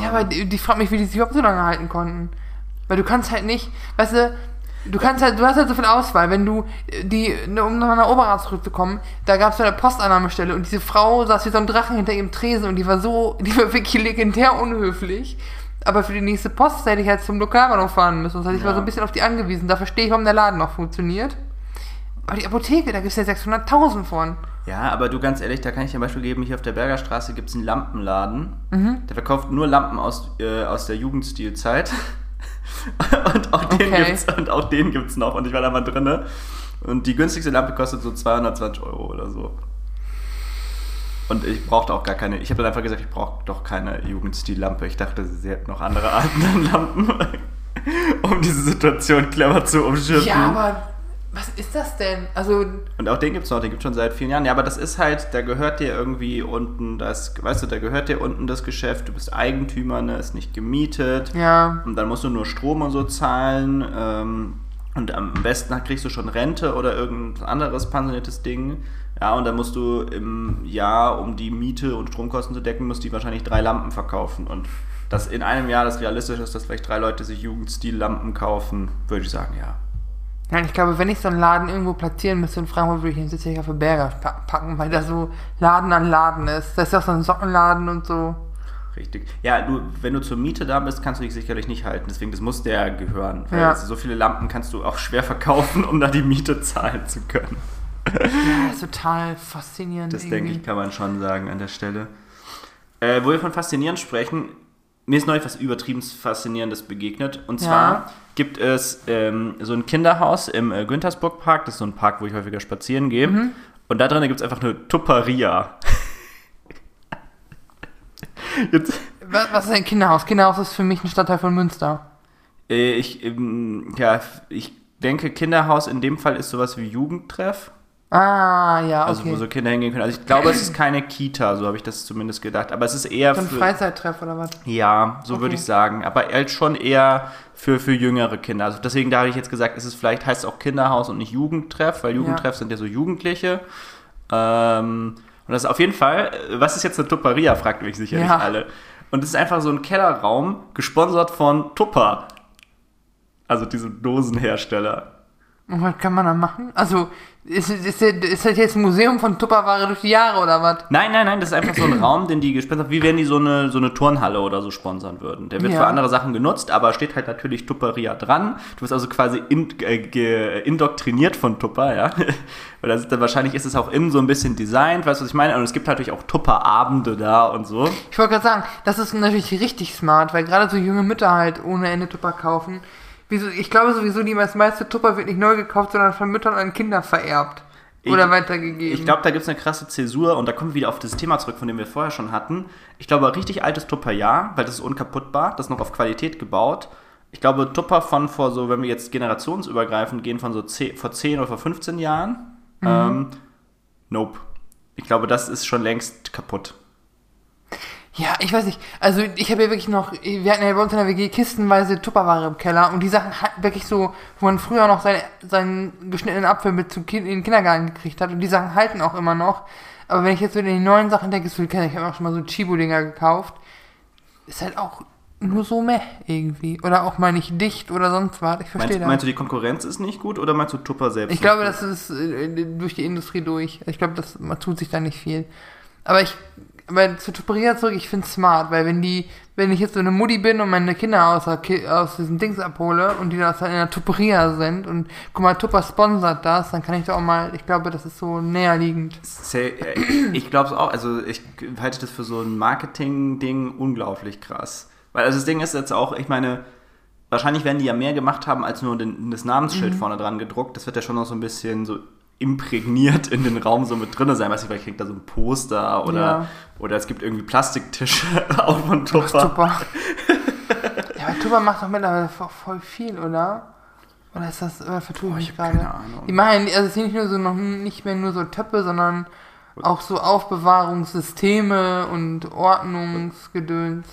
Ja, aber die, fragt mich, wie die sich überhaupt so lange halten konnten. Weil du kannst halt nicht, weißt du, du kannst halt, du hast halt so viel Auswahl. Wenn du die, um nach Oberrad zurückzukommen, da gab es so eine Postannahmestelle und diese Frau saß wie so ein Drachen hinter ihrem Tresen und die war so, die war wirklich legendär unhöflich. Aber für die nächste Post hätte ich halt zum Lokalbahnhof fahren müssen. Das heißt, ich war Ja. so ein bisschen auf die angewiesen. Da verstehe ich, warum der Laden noch funktioniert. Aber die Apotheke, da gibt es ja 600.000 von. Ja, aber du ganz ehrlich, da kann ich dir ein Beispiel geben, hier auf der Bergerstraße gibt es einen Lampenladen. Mhm. Der verkauft nur Lampen aus, äh, aus der Jugendstilzeit. und, auch den gibt's, und auch den gibt's noch. Und ich war da mal drinne. Und die günstigste Lampe kostet so 220 Euro oder so. Und ich brauchte auch gar keine, ich habe dann einfach gesagt, ich brauche doch keine Jugendstillampe. Ich dachte, sie hätten noch andere Arten an Lampen, um diese Situation clever zu umschiffen. Ja, aber was ist das denn? Also, Und auch den gibt's noch, den gibt's schon seit vielen Jahren. Ja, aber das ist halt, da gehört dir irgendwie unten das, weißt du, da gehört dir unten das Geschäft, du bist Eigentümer, ne, ist nicht gemietet. ja. Und dann musst du nur Strom und so zahlen. Ähm, und am besten kriegst du schon Rente oder irgendein anderes pensioniertes Ding. Ja, und dann musst du im Jahr, um die Miete und Stromkosten zu decken, musst du die wahrscheinlich drei Lampen verkaufen. Und dass in einem Jahr das realistisch ist, dass vielleicht drei Leute sich Jugendstil-Lampen kaufen, würde ich sagen, ja. Nein, ich glaube, wenn ich so einen Laden irgendwo platzieren müsste in Frankfurt, würde ich den auf den Berger pa- packen, weil da so Laden an Laden ist. Da ist ja auch so ein Sockenladen und so. Richtig. Ja, du, wenn du zur Miete da bist, kannst du dich sicherlich nicht halten. Deswegen, das muss der gehören. Weil Ja. so viele Lampen kannst du auch schwer verkaufen, um da die Miete zahlen zu können. Ja, total faszinierend. Das irgendwie. denke ich, kann man schon sagen an der Stelle. Äh, wo wir von faszinierend sprechen, mir ist neulich was übertrieben Faszinierendes begegnet. Und Ja. Gibt es ähm, so ein Kinderhaus im äh, Güntersburg Park. Das ist so ein Park, wo ich häufiger spazieren gehe. Mhm. Und da drin gibt es einfach eine Tupperia. Jetzt, Was, was ist ein Kinderhaus? Kinderhaus ist für mich ein Stadtteil von Münster. äh, ich, ähm, ja, ich denke, Kinderhaus in dem Fall ist sowas wie Jugendtreff. Ah, ja, Also okay. wo so Kinder hingehen können. Also ich glaube, es ist keine Kita, so habe ich das zumindest gedacht. Aber es ist eher so ein für... Freizeittreff oder was? Ja, so Okay. würde ich sagen. Aber halt schon eher für, für jüngere Kinder. Also deswegen da habe ich jetzt gesagt, es ist vielleicht heißt es auch Kinderhaus und nicht Jugendtreff, weil Jugendtreff sind ja so Jugendliche. Ähm, und das ist auf jeden Fall, was ist jetzt eine Tupperia, fragt mich sicherlich Ja. alle. Und es ist einfach so ein Kellerraum, gesponsert von Tupper. Also diesem Dosenhersteller. Und was kann man da machen? Also, ist, ist, ist das jetzt ein Museum von Tupperware durch die Jahre oder was? Nein, nein, nein, das ist einfach so ein Raum, den die gesponsert haben, wie wenn die so eine, so eine Turnhalle oder so sponsern würden. Der wird Ja. für andere Sachen genutzt, aber steht halt natürlich Tupperia dran. Du bist also quasi in, äh, indoktriniert von Tupper, ja. Weil das ist, dann wahrscheinlich ist es auch innen so ein bisschen designt, weißt du, was ich meine? Und es gibt natürlich auch Tupperabende da und so. Ich wollte gerade sagen, das ist natürlich richtig smart, weil gerade so junge Mütter halt ohne Ende Tupper kaufen. Wieso, ich glaube sowieso, die das meiste Tupper wird nicht neu gekauft, sondern von Müttern an Kinder vererbt. Oder Ich- weitergegeben. Ich glaube, da gibt es eine krasse Zäsur und da kommen wir wieder auf das Thema zurück, von dem wir vorher schon hatten. Ich glaube, richtig altes Tupper ja, weil das ist unkaputtbar, das ist noch auf Qualität gebaut. Ich glaube, Tupper von vor so, wenn wir jetzt generationsübergreifend gehen, von so 10, vor 10 oder vor 15 Jahren, ähm, nope. Ich glaube, das ist schon längst kaputt. Ja, ich weiß nicht. Also ich habe ja wirklich noch, wir hatten ja bei uns in der WG kistenweise Tupperware im Keller und die Sachen hatten wirklich so, wo man früher noch seine, seinen geschnittenen Apfel mit zum kind, in den Kindergarten gekriegt hat und die Sachen halten auch immer noch. Aber wenn ich jetzt so in die neuen Sachen denke, so, ich habe auch schon mal so Chibo-Dinger gekauft, ist halt auch nur so meh irgendwie. Oder auch mal nicht dicht oder sonst was. Ich verstehe Meinst, das. meinst du, die Konkurrenz ist nicht gut oder meinst du Tupper selbst? Ich glaube, gut? das ist äh, durch die Industrie durch. Ich glaube, das man tut sich da nicht viel. Aber ich, aber zu Tupperia zurück, ich finde es smart, weil wenn die, wenn ich jetzt so eine Mutti bin und meine Kinder aus, der aus diesem Dings abhole und die dann in der Tupperia sind und guck mal, Tupper sponsert das, dann kann ich da auch mal, ich glaube, das ist so näherliegend. Äh, Ich glaube es auch. Also ich halte das für so ein Marketing-Ding unglaublich krass. Weil also das Ding ist jetzt auch, ich meine, wahrscheinlich werden die ja mehr gemacht haben, als nur den, das Namensschild vorne dran gedruckt. Das wird ja schon noch so ein bisschen so imprägniert in den Raum so mit drin sein. Weiß ich, vielleicht kriegt da so ein Poster oder, Ja. oder es gibt irgendwie Plastiktische auch von Ach, Tupper. Tupper. ja, aber Tupper macht doch mittlerweile vo- voll viel, oder? Oder ist das, oder vertue ich mich ich hab keine gerade? Ahnung. Die meinen, also es sind nicht nur so noch nicht mehr nur so Töpfe, sondern auch so Aufbewahrungssysteme und Ordnungsgedöns.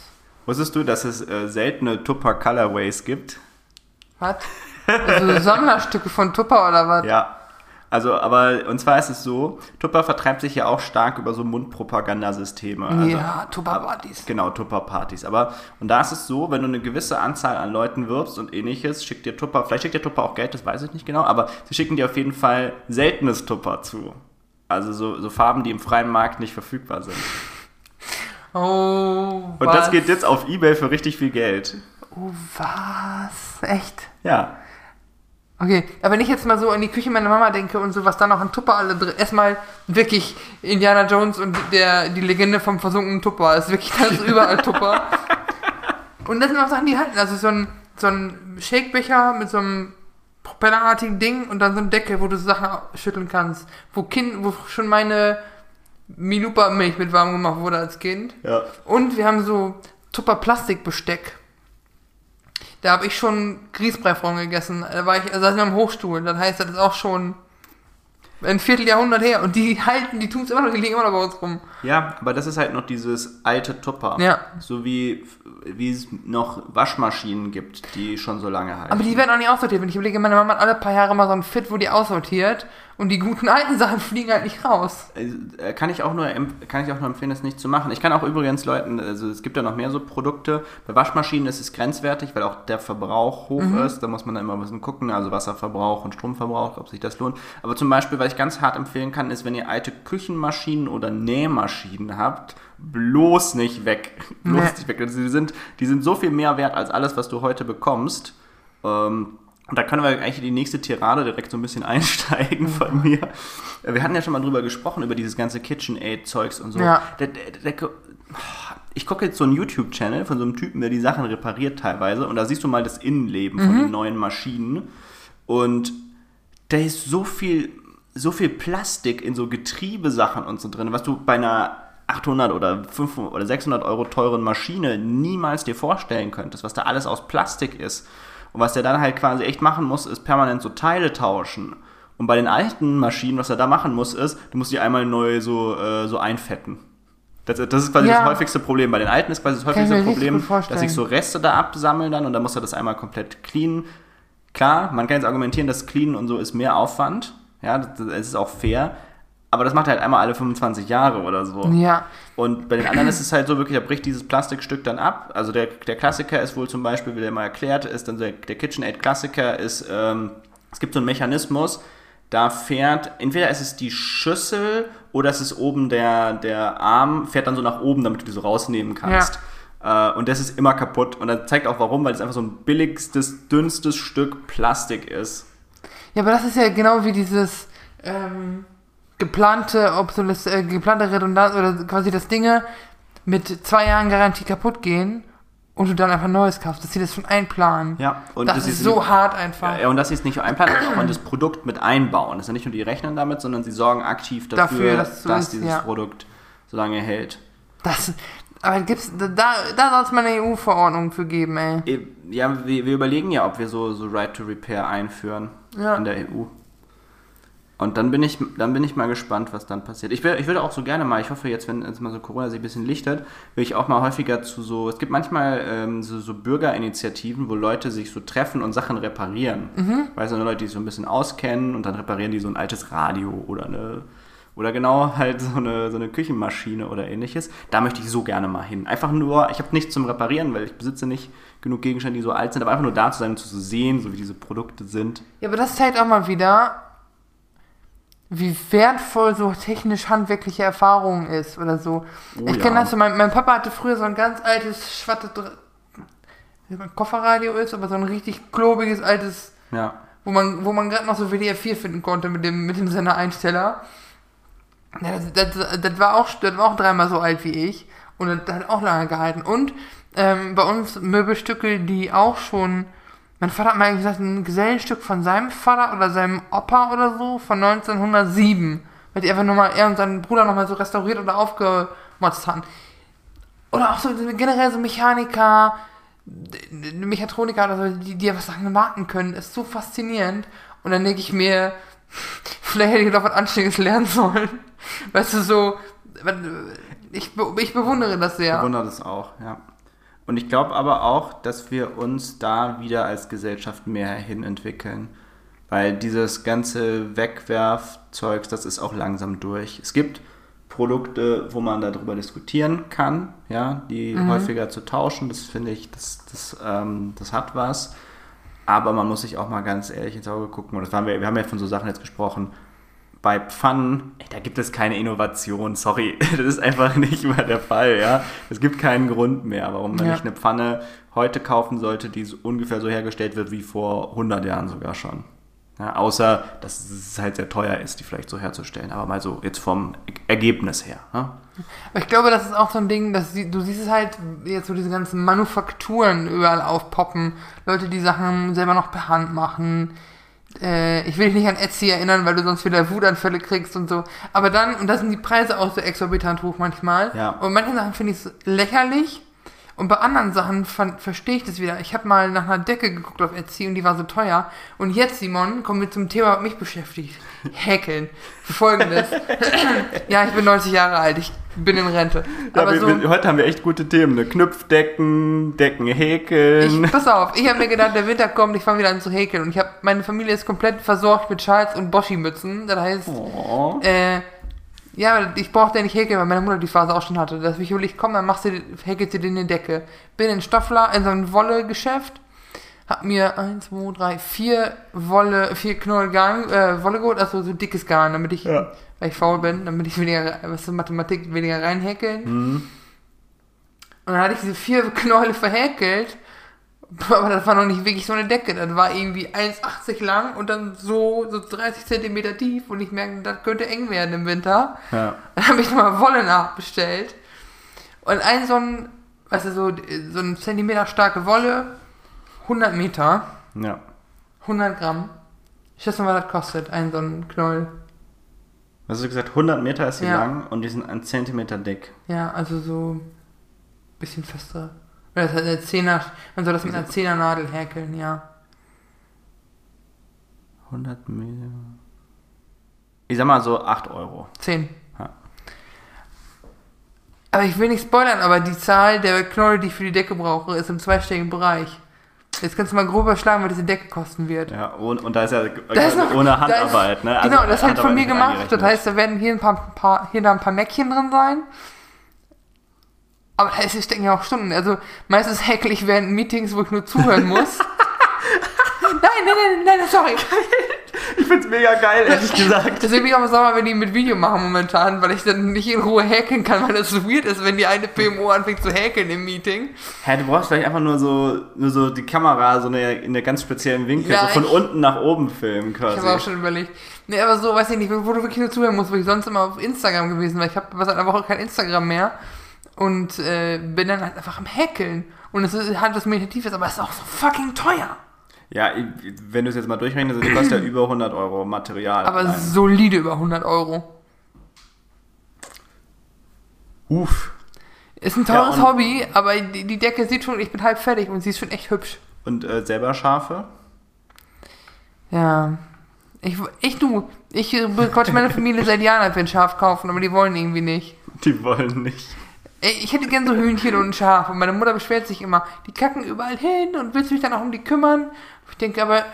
Wusstest du, dass es äh, seltene Tupper Colorways gibt? Was? Also Sammlerstücke von Tupper oder was? Ja. Also, aber, und zwar ist es so, Tupper vertreibt sich ja auch stark über so Mundpropagandasysteme. Also, ja, Tupper-Partys. Genau, Tupper-Partys. Aber, und da ist es so, wenn du eine gewisse Anzahl an Leuten wirbst und ähnliches, schickt dir Tupper, vielleicht schickt dir Tupper auch Geld, das weiß ich nicht genau, aber sie schicken dir auf jeden Fall seltenes Tupper zu. Also so, so Farben, die im freien Markt nicht verfügbar sind. Oh, Und was? das geht jetzt auf Ebay für richtig viel Geld. Oh, was? Echt? Ja. Okay, aber wenn ich jetzt mal so an die Küche meiner Mama denke und so, was da noch an Tupper alle drin. Erstmal wirklich Indiana Jones und der, die Legende vom versunkenen Tupper. Ist wirklich, ist überall Tupper. Und das sind auch Sachen, die halten. Also so ein, so ein Shakebecher mit so einem propellerartigen Ding und dann so ein Deckel, wo du Sachen schütteln kannst. Wo Kind, wo schon meine Milupa-Milch mit warm gemacht wurde als Kind. Ja. Und wir haben so Tupper-Plastikbesteck. Da habe ich schon Grießbrei von gegessen. Da war ich, also saß ich am Hochstuhl. Das heißt, das ist auch schon ein Vierteljahrhundert her. Und die halten, die tun es immer noch, die liegen immer noch bei uns rum. Ja, aber das ist halt noch dieses alte Tupper. Ja. So wie, wie es noch Waschmaschinen gibt, die schon so lange halten. Aber die werden auch nicht aussortiert. Wenn ich überlege, meine Mama hat alle paar Jahre mal so ein Fit, wo die aussortiert. Und die guten alten Sachen fliegen halt nicht raus. Äh, Kann ich, auch nur, kann ich auch nur empfehlen, das nicht zu machen. Ich kann auch übrigens Leuten, also es gibt ja noch mehr so Produkte. Bei Waschmaschinen ist es grenzwertig, weil auch der Verbrauch hoch ist. Da muss man dann immer ein bisschen gucken, also Wasserverbrauch und Stromverbrauch, ob sich das lohnt. Aber zum Beispiel, was ich ganz hart empfehlen kann, ist, wenn ihr alte Küchenmaschinen oder Nähmaschinen habt, bloß nicht weg. bloß Nee. nicht weg. Also die, sind, die sind so viel mehr wert als alles, was du heute bekommst. Ähm, und da können wir eigentlich in die nächste Tirade direkt so ein bisschen einsteigen von mir. Äh, Wir hatten ja schon mal drüber gesprochen, über dieses ganze KitchenAid-Zeugs und so. Ja. Der, der, der, ich gucke jetzt so einen YouTube-Channel von so einem Typen, der die Sachen repariert teilweise. Und da siehst du mal das Innenleben von den neuen Maschinen. Und da ist so viel, so viel Plastik in so Getriebesachen und so drin, was du bei einer 800 oder 500 oder 600 Euro teuren Maschine niemals dir vorstellen könntest, was da alles aus Plastik ist. Und was der dann halt quasi echt machen muss, ist permanent so Teile tauschen. Und bei den alten Maschinen, was er da machen muss, ist, du musst die einmal neu so, äh, so einfetten. Das, das ist quasi Ja. das häufigste Problem. Bei den alten ist quasi das häufigste Problem, dass sich so Reste da absammeln dann und dann muss er das einmal komplett cleanen. Klar, man kann jetzt argumentieren, dass Cleanen und so ist mehr Aufwand. Ja, das ist auch fair. Aber das macht er halt einmal alle 25 Jahre oder so. Ja. Und bei den anderen ist es halt so wirklich, er bricht dieses Plastikstück dann ab. Also der, der Klassiker ist wohl zum Beispiel, wie der mal erklärt, ist dann der, der KitchenAid Klassiker ist, ähm, es gibt so einen Mechanismus, da fährt, entweder ist es die Schüssel oder es ist oben der, der Arm, fährt dann so nach oben, damit du die so rausnehmen kannst. Äh, und das ist immer kaputt. Und das zeigt auch warum, weil es einfach so ein billigstes, dünnstes Stück Plastik ist. Ja, aber das ist ja genau wie dieses ähm, geplante, Obsoles äh, geplante Redundanz oder quasi das Dinge mit zwei Jahren Garantie kaputt gehen und du dann einfach Neues kaufst. Dass sie das schon einplanen. Ja, und das, ist so hart einfach. Ja, und dass sie es nicht nur einplanen, sondern das Produkt mit einbauen. Das ist ja nicht nur die rechnen damit, sondern sie sorgen aktiv dafür, Dafür, dass dass, ist, dieses ja. Produkt so lange hält. Das, aber gibt's, da, da soll es mal eine EU-Verordnung für geben, ey. Eh, Ja, wir, wir überlegen ja, ob wir so, so Right to Repair einführen Ja. in der EU. Und dann bin ich, dann bin ich mal gespannt, was dann passiert. Ich, will, ich würde auch so gerne mal, ich hoffe jetzt, wenn jetzt mal so Corona sich ein bisschen lichtet, will ich auch mal häufiger zu so, es gibt manchmal ähm, so, so Bürgerinitiativen, wo Leute sich so treffen und Sachen reparieren. Mhm. Weißt du, Leute, die sich so ein bisschen auskennen und dann reparieren die so ein altes Radio oder eine, oder genau halt so eine, so eine Küchenmaschine oder ähnliches. Da möchte ich so gerne mal hin. Einfach nur, ich habe nichts zum Reparieren, weil ich besitze nicht genug Gegenstände, die so alt sind, aber einfach nur da zu sein und zu sehen, so wie diese Produkte sind. Ja, aber das zeigt auch mal wieder, wie wertvoll so technisch handwerkliche Erfahrung ist oder so. Oh ich ja. kenne das so, mein, mein Papa hatte früher so ein ganz altes, schwattes Kofferradio ist, aber so ein richtig klobiges altes, Ja. wo man, wo man gerade noch so WDR 4 finden konnte mit dem, mit dem Sender-Einsteller. Ja, das, das, das, war auch, das war auch dreimal so alt wie ich und das hat auch lange gehalten. Und ähm, bei uns Möbelstücke, die auch schon mein Vater hat mal gesagt, ein Gesellenstück von seinem Vater oder seinem Opa oder so von 1907. Weil die einfach nur mal, er und sein Bruder nochmal so restauriert oder aufgemotzt haben. Oder auch so generell so Mechaniker, Mechatroniker oder so, die, die einfach Sachen warten können, ist so faszinierend. Und dann denke ich mir, vielleicht hätte ich doch was Anständiges lernen sollen. Weißt du, so, ich, ich bewundere das sehr. Ich bewundere das auch, ja. Und ich glaube aber auch, dass wir uns da wieder als Gesellschaft mehr hin entwickeln. Weil dieses ganze Wegwerfzeug, das ist auch langsam durch. Es gibt Produkte, wo man darüber diskutieren kann, ja, die mhm. häufiger zu tauschen. Das finde ich, das, das, ähm, das hat was. Aber man muss sich auch mal ganz ehrlich ins Auge gucken. Und das waren wir, wir haben ja von so Sachen jetzt gesprochen. Bei Pfannen, ey, da gibt es keine Innovation, sorry, das ist einfach nicht mehr der Fall, ja. Es gibt keinen Grund mehr, warum man ja. nicht eine Pfanne heute kaufen sollte, die so ungefähr so hergestellt wird wie vor 100 Jahren sogar schon. Ja, außer, dass es halt sehr teuer ist, die vielleicht so herzustellen. Aber mal so jetzt vom Ergebnis her. Ne? Aber ich glaube, das ist auch so ein Ding, dass du siehst es halt jetzt so diese ganzen Manufakturen überall aufpoppen. Leute, die Sachen selber noch per Hand machen. Äh, ich will dich nicht an Etsy erinnern, weil du sonst wieder Wutanfälle kriegst und so. Aber dann, und da sind die Preise auch so exorbitant hoch manchmal. Ja. Und manche Sachen finde ich lächerlich. Und bei anderen Sachen verstehe ich das wieder. Ich habe mal nach einer Decke geguckt auf Etsy und die war so teuer. Und jetzt, Simon, kommen wir zum Thema, was mich beschäftigt. Häkeln. Folgendes. ja, ich bin 90 Jahre alt. Ich bin in Rente. Ja, Aber wir, so, wir, heute haben wir echt gute Themen. Ne? Knüpfdecken, Decken häkeln. Ich, pass auf, ich habe mir gedacht, der Winter kommt, ich fange wieder an zu häkeln. Und ich habe meine Familie ist komplett versorgt mit Schals und Boschi-Mützen. Das heißt, oh. äh, ja, ich brauchte ja nicht häkeln, weil meine Mutter die Phase auch schon hatte. Dass ich überlegt, komm, dann machst du, häkelst du dir eine Decke. Bin in Stoffler, in so einem Wolle-Geschäft, hab mir eins, zwei, drei, vier Wolle, vier Knoll Garn, äh, Wolle geholt, also so dickes Garn, damit ich, ja. weil ich faul bin, damit ich weniger, was ist Mathematik, weniger reinhäkeln. Mhm. Und dann hatte ich diese vier Knolle verhäkelt aber das war noch nicht wirklich so eine Decke. Das war irgendwie 1,80 lang und dann so, so 30 Zentimeter tief. Und ich merkte, das könnte eng werden im Winter. Ja. Dann habe ich nochmal Wolle nachbestellt. Und ein so ein, weißt du, so, so ein Zentimeter starke Wolle, 100 Meter. Ja. 100 Gramm. Ich schätze mal, was das kostet, ein so ein Knoll. Hast du gesagt? 100 Meter ist sie ja. lang und die sind ein Zentimeter dick. Ja, also so ein bisschen fester. Das hat eine Zehner, man soll das mit einer Zehnernadel häkeln, ja. 100 Millionen. Ich sag mal so 8 Euro. 10. Ja. Aber ich will nicht spoilern, aber die Zahl der Knolle, die ich für die Decke brauche, ist im zweistelligen Bereich. Jetzt kannst du mal grob überschlagen, was diese Decke kosten wird. Ja, und, und da ist ja ist noch, ohne Handarbeit, ist, ne? Also genau, das ist halt von mir gemacht. Das heißt, da werden hier ein paar, paar, hier da ein paar Mäckchen drin sein. Aber es stecken ja auch Stunden. Also meistens häkel ich während Meetings, wo ich nur zuhören muss. nein, nein, nein, nein, sorry. Ich find's mega geil, ehrlich gesagt. Deswegen bin ich auch sauer, wenn die mit Video machen momentan, weil ich dann nicht in Ruhe häkeln kann, weil das so weird ist, wenn die eine PMO anfängt zu häkeln im Meeting. Hä, du brauchst vielleicht einfach nur so, nur so die Kamera so eine, in einer ganz speziellen Winkel, ja, so von ich, unten nach oben filmen quasi. Ich habe auch schon überlegt. Nee, aber so, weiß ich nicht, wo du wirklich nur zuhören musst, wo ich sonst immer auf Instagram gewesen war. Ich habe seit einer Woche kein Instagram mehr und äh, bin dann halt einfach am Häkeln. Und es ist halt was Meditatives, aber es ist auch so fucking teuer. Ja, wenn du es jetzt mal durchrechnest, das kostet ja über 100 Euro Material. Aber allein. solide über 100 Euro. Uff. Ist ein teures ja, Hobby, aber die, die, Decke sieht schon, ich bin halb fertig und sie ist schon echt hübsch. Und äh, selber Schafe? Ja. Ich, ich du, ich konnte meine Familie seit Jahren ein Schaf kaufen, aber die wollen irgendwie nicht. Die wollen nicht. Ich hätte gern so Hühnchen und ein Schaf. Und meine Mutter beschwert sich immer, die kacken überall hin und willst mich dann auch um die kümmern? Ich denke aber,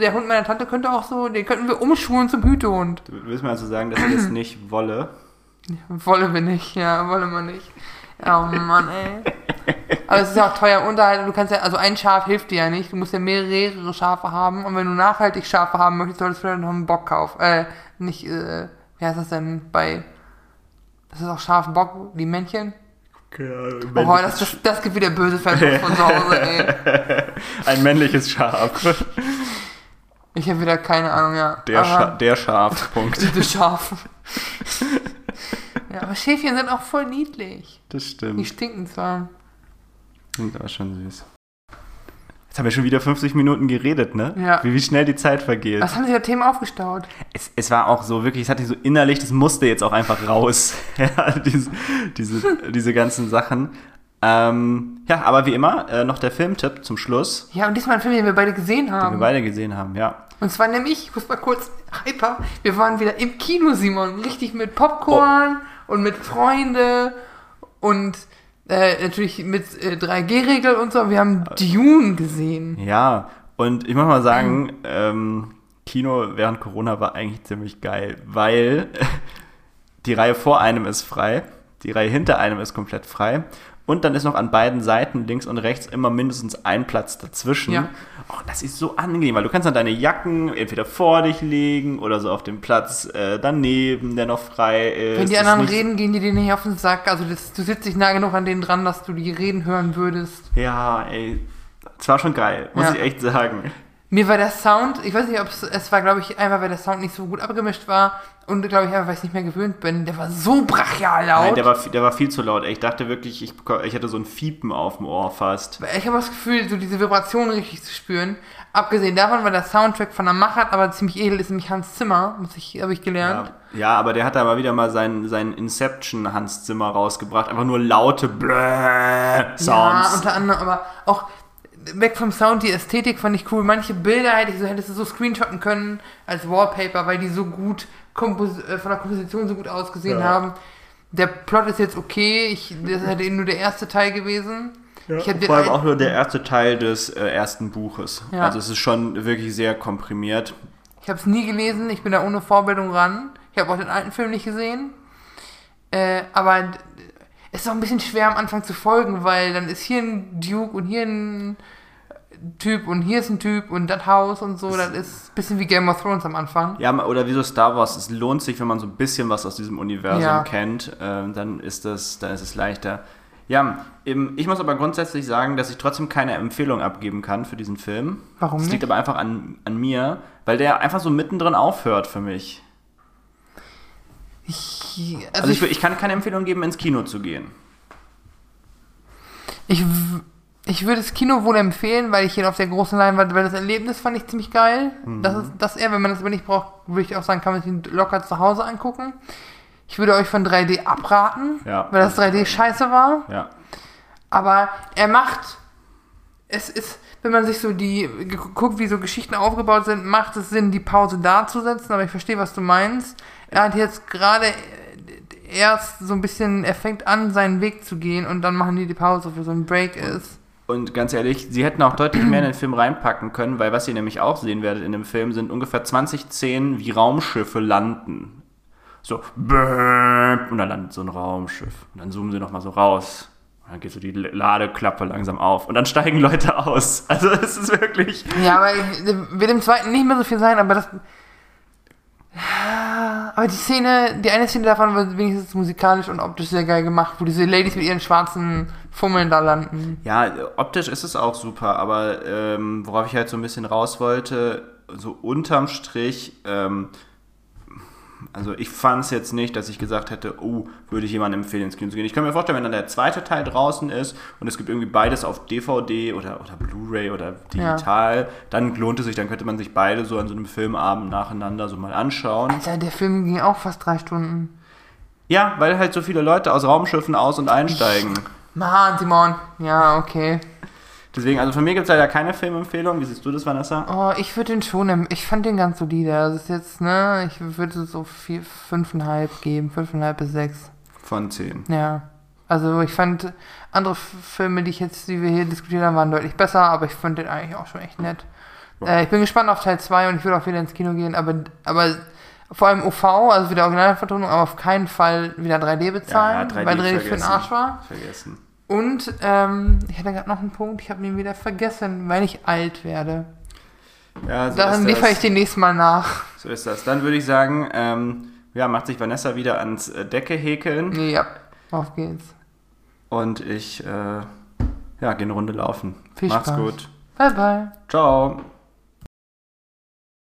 der Hund meiner Tante könnte auch so, den könnten wir umschulen zum Hütehund. Du willst mir also sagen, dass das nicht Wolle? Wolle bin ich, ja, Wolle man nicht. Oh Mann, ey. Aber es ist ja auch teuer Unterhalt. Du kannst ja, also ein Schaf hilft dir ja nicht. Du musst ja mehrere Schafe haben. Und wenn du nachhaltig Schafe haben möchtest, solltest du vielleicht noch einen Bock kaufen. Äh, nicht, äh, wie heißt das denn bei, das ist auch Schaf-Bock, die Männchen? Oh, das, das, das gibt wieder böse Fans von zu Hause, ey. Ein männliches Schaf. Ich habe wieder keine Ahnung, ja. Der, Scha der Schaf, Punkt. Der Schaf. ja, aber Schäfchen sind auch voll niedlich. Das stimmt. Die stinken zwar. Sind aber schon süß. Jetzt haben wir schon wieder 50 Minuten geredet, ne? Ja. Wie, wie schnell die Zeit vergeht. Was haben Sie da Themen aufgestaut? Es, es war auch so, wirklich, es hatte so innerlich, das musste jetzt auch einfach raus. ja, diese, diese, diese ganzen Sachen. Ähm, ja, aber wie immer, äh, noch der Filmtipp zum Schluss, Ja, und diesmal ein Film, den wir beide gesehen den wir haben. beide gesehen haben, ja. Und zwar nämlich, ich muss mal kurz hyper, wir waren wieder im Kino, Simon. Richtig mit Popcorn und mit Freunde und äh, natürlich mit äh, 3G-Regel und so. Wir haben Dune gesehen. Ja, und ich muss mal sagen, ähm, Kino während Corona war eigentlich ziemlich geil, weil die Reihe vor einem ist frei, die Reihe hinter einem ist komplett frei und dann ist noch an beiden Seiten, links und rechts, immer mindestens ein Platz dazwischen. Ja. Oh, das ist so angenehm, weil du kannst dann deine Jacken entweder vor dich legen oder so auf dem Platz äh, daneben, der noch frei ist. Wenn die Das anderen reden, gehen die dir nicht auf den Sack. Also das, du sitzt dich nah genug an denen dran, dass du die reden hören würdest. Ja, ey, es war schon geil, muss Ja. ich echt sagen. Mir war der Sound, ich weiß nicht, ob es, es war, glaube ich, einfach, weil der Sound nicht so gut abgemischt war und, glaube ich, einfach, weil ich nicht mehr gewöhnt bin. Der war so brachial laut. Nein, der war, viel- der war viel zu laut. Ich dachte wirklich, ich, ich hätte so ein Fiepen auf dem Ohr fast. Ich habe das Gefühl, so diese Vibration richtig zu spüren. Abgesehen davon, weil der Soundtrack von der Machart aber ziemlich edel ist, nämlich Hans Zimmer, muss ich, habe ich gelernt. Ja, ja, aber der hat da mal wieder mal sein, sein Inception Hans Zimmer rausgebracht. Einfach nur laute Ja, Sounds. unter anderem, aber auch weg vom Sound, die Ästhetik fand ich cool. Manche Bilder hätte ich so, hättest du so screenshotten können als Wallpaper, weil die so gut kompos äh, von der Komposition so gut ausgesehen Ja. haben. Der Plot ist jetzt okay, ich, das hätte nur der erste Teil gewesen. den Vor allem auch nur der erste Teil des äh, ersten Buches. Ja. Also es ist schon wirklich sehr komprimiert. Ich habe es nie gelesen, ich bin da ohne Vorbildung ran. Ich habe auch den alten Film nicht gesehen. Äh, aber ist auch ein bisschen schwer am Anfang zu folgen, weil dann ist hier ein Duke und hier ein Typ und hier ist ein Typ und das Haus und so. Das ist ein bisschen wie Game of Thrones am Anfang. Ja, oder wie so Star Wars, es lohnt sich, wenn man so ein bisschen was aus diesem Universum Ja. kennt, ähm, dann ist das, dann ist es leichter. Ja, eben, ich muss aber grundsätzlich sagen, dass ich trotzdem keine Empfehlung abgeben kann für diesen Film. Warum Das liegt nicht? aber einfach an, an mir, weil der einfach so mittendrin aufhört für mich. Ich, also Also ich, ich, kann keine Empfehlung geben, ins Kino zu gehen. ich, ich würde das Kino wohl empfehlen, weil ich ihn auf der großen Leinwand, weil das Erlebnis fand ich ziemlich geil. Das ist das eher, wenn man das aber nicht braucht, würde ich auch sagen, kann man sich ihn locker zu Hause angucken. Ich würde euch von 3D abraten, Ja. weil das 3D scheiße war. Ja. Aber er macht, es ist, wenn man sich so die, guckt, wie so Geschichten aufgebaut sind, macht es Sinn, die Pause da zu setzen, aber ich verstehe, was du meinst. Er hat jetzt gerade erst so ein bisschen, er fängt an, seinen Weg zu gehen und dann machen die die Pause, wo so ein Break ist. Und ganz ehrlich, sie hätten auch deutlich mehr in den Film reinpacken können, weil was ihr nämlich auch sehen werdet in dem Film, sind ungefähr 20 Szenen, wie Raumschiffe landen. So, und dann landet so ein Raumschiff. Und dann zoomen sie nochmal so raus. Und dann geht so die Ladeklappe langsam auf. Und dann steigen Leute aus. Also es ist wirklich. Ja, aber ich- wird im zweiten nicht mehr so viel sein, aber das. Aber die Szene, die eine Szene davon war wenigstens musikalisch und optisch sehr geil gemacht, wo diese Ladies mit ihren schwarzen Fummeln da landen. Ja, optisch ist es auch super, aber ähm, worauf ich halt so ein bisschen raus wollte, so unterm Strich, ähm, also ich fand es jetzt nicht, dass ich gesagt hätte, oh, würde ich jemandem empfehlen, ins Kino zu gehen. Ich kann mir vorstellen, wenn dann der zweite Teil draußen ist und es gibt irgendwie beides auf DVD oder, oder Blu-ray oder digital, dann lohnt es sich, dann könnte man sich beide so an so einem Filmabend nacheinander so mal anschauen. Alter, der Film ging auch fast drei Stunden. Ja, weil halt so viele Leute aus Raumschiffen aus- und einsteigen. Mann, Simon. Ja, okay. Deswegen, also von mir gibt es leider keine Filmempfehlung. Wie siehst du das, Vanessa? Oh, ich würde den schon, ich fand den ganz solide. Das ist jetzt, ne, ich würde so vier, fünfeinhalb geben, fünfeinhalb bis sechs. Von 10. Ja. Also ich fand andere Filme, die ich jetzt, die wir hier diskutiert haben, waren deutlich besser, aber ich fand den eigentlich auch schon echt nett. Ja. Äh, ich bin gespannt auf Teil 2 und ich würde auch wieder ins Kino gehen, aber, aber vor allem OV, also wieder Originalvertonung, aber auf keinen Fall wieder 3D bezahlen, weil 3D für den Arsch war. Vergessen. Und ähm, ich hatte gerade noch einen Punkt, ich habe ihn wieder vergessen, weil ich alt werde. Ja, so Dann liefere ich den nächsten Mal nach. So ist das. Dann würde ich sagen, ähm, ja, macht sich Vanessa wieder ans äh, Decke häkeln Ja, auf geht's. und ich, äh, ja, gehe eine Runde laufen. Viel Macht's Spaß. gut. Bye bye. Ciao.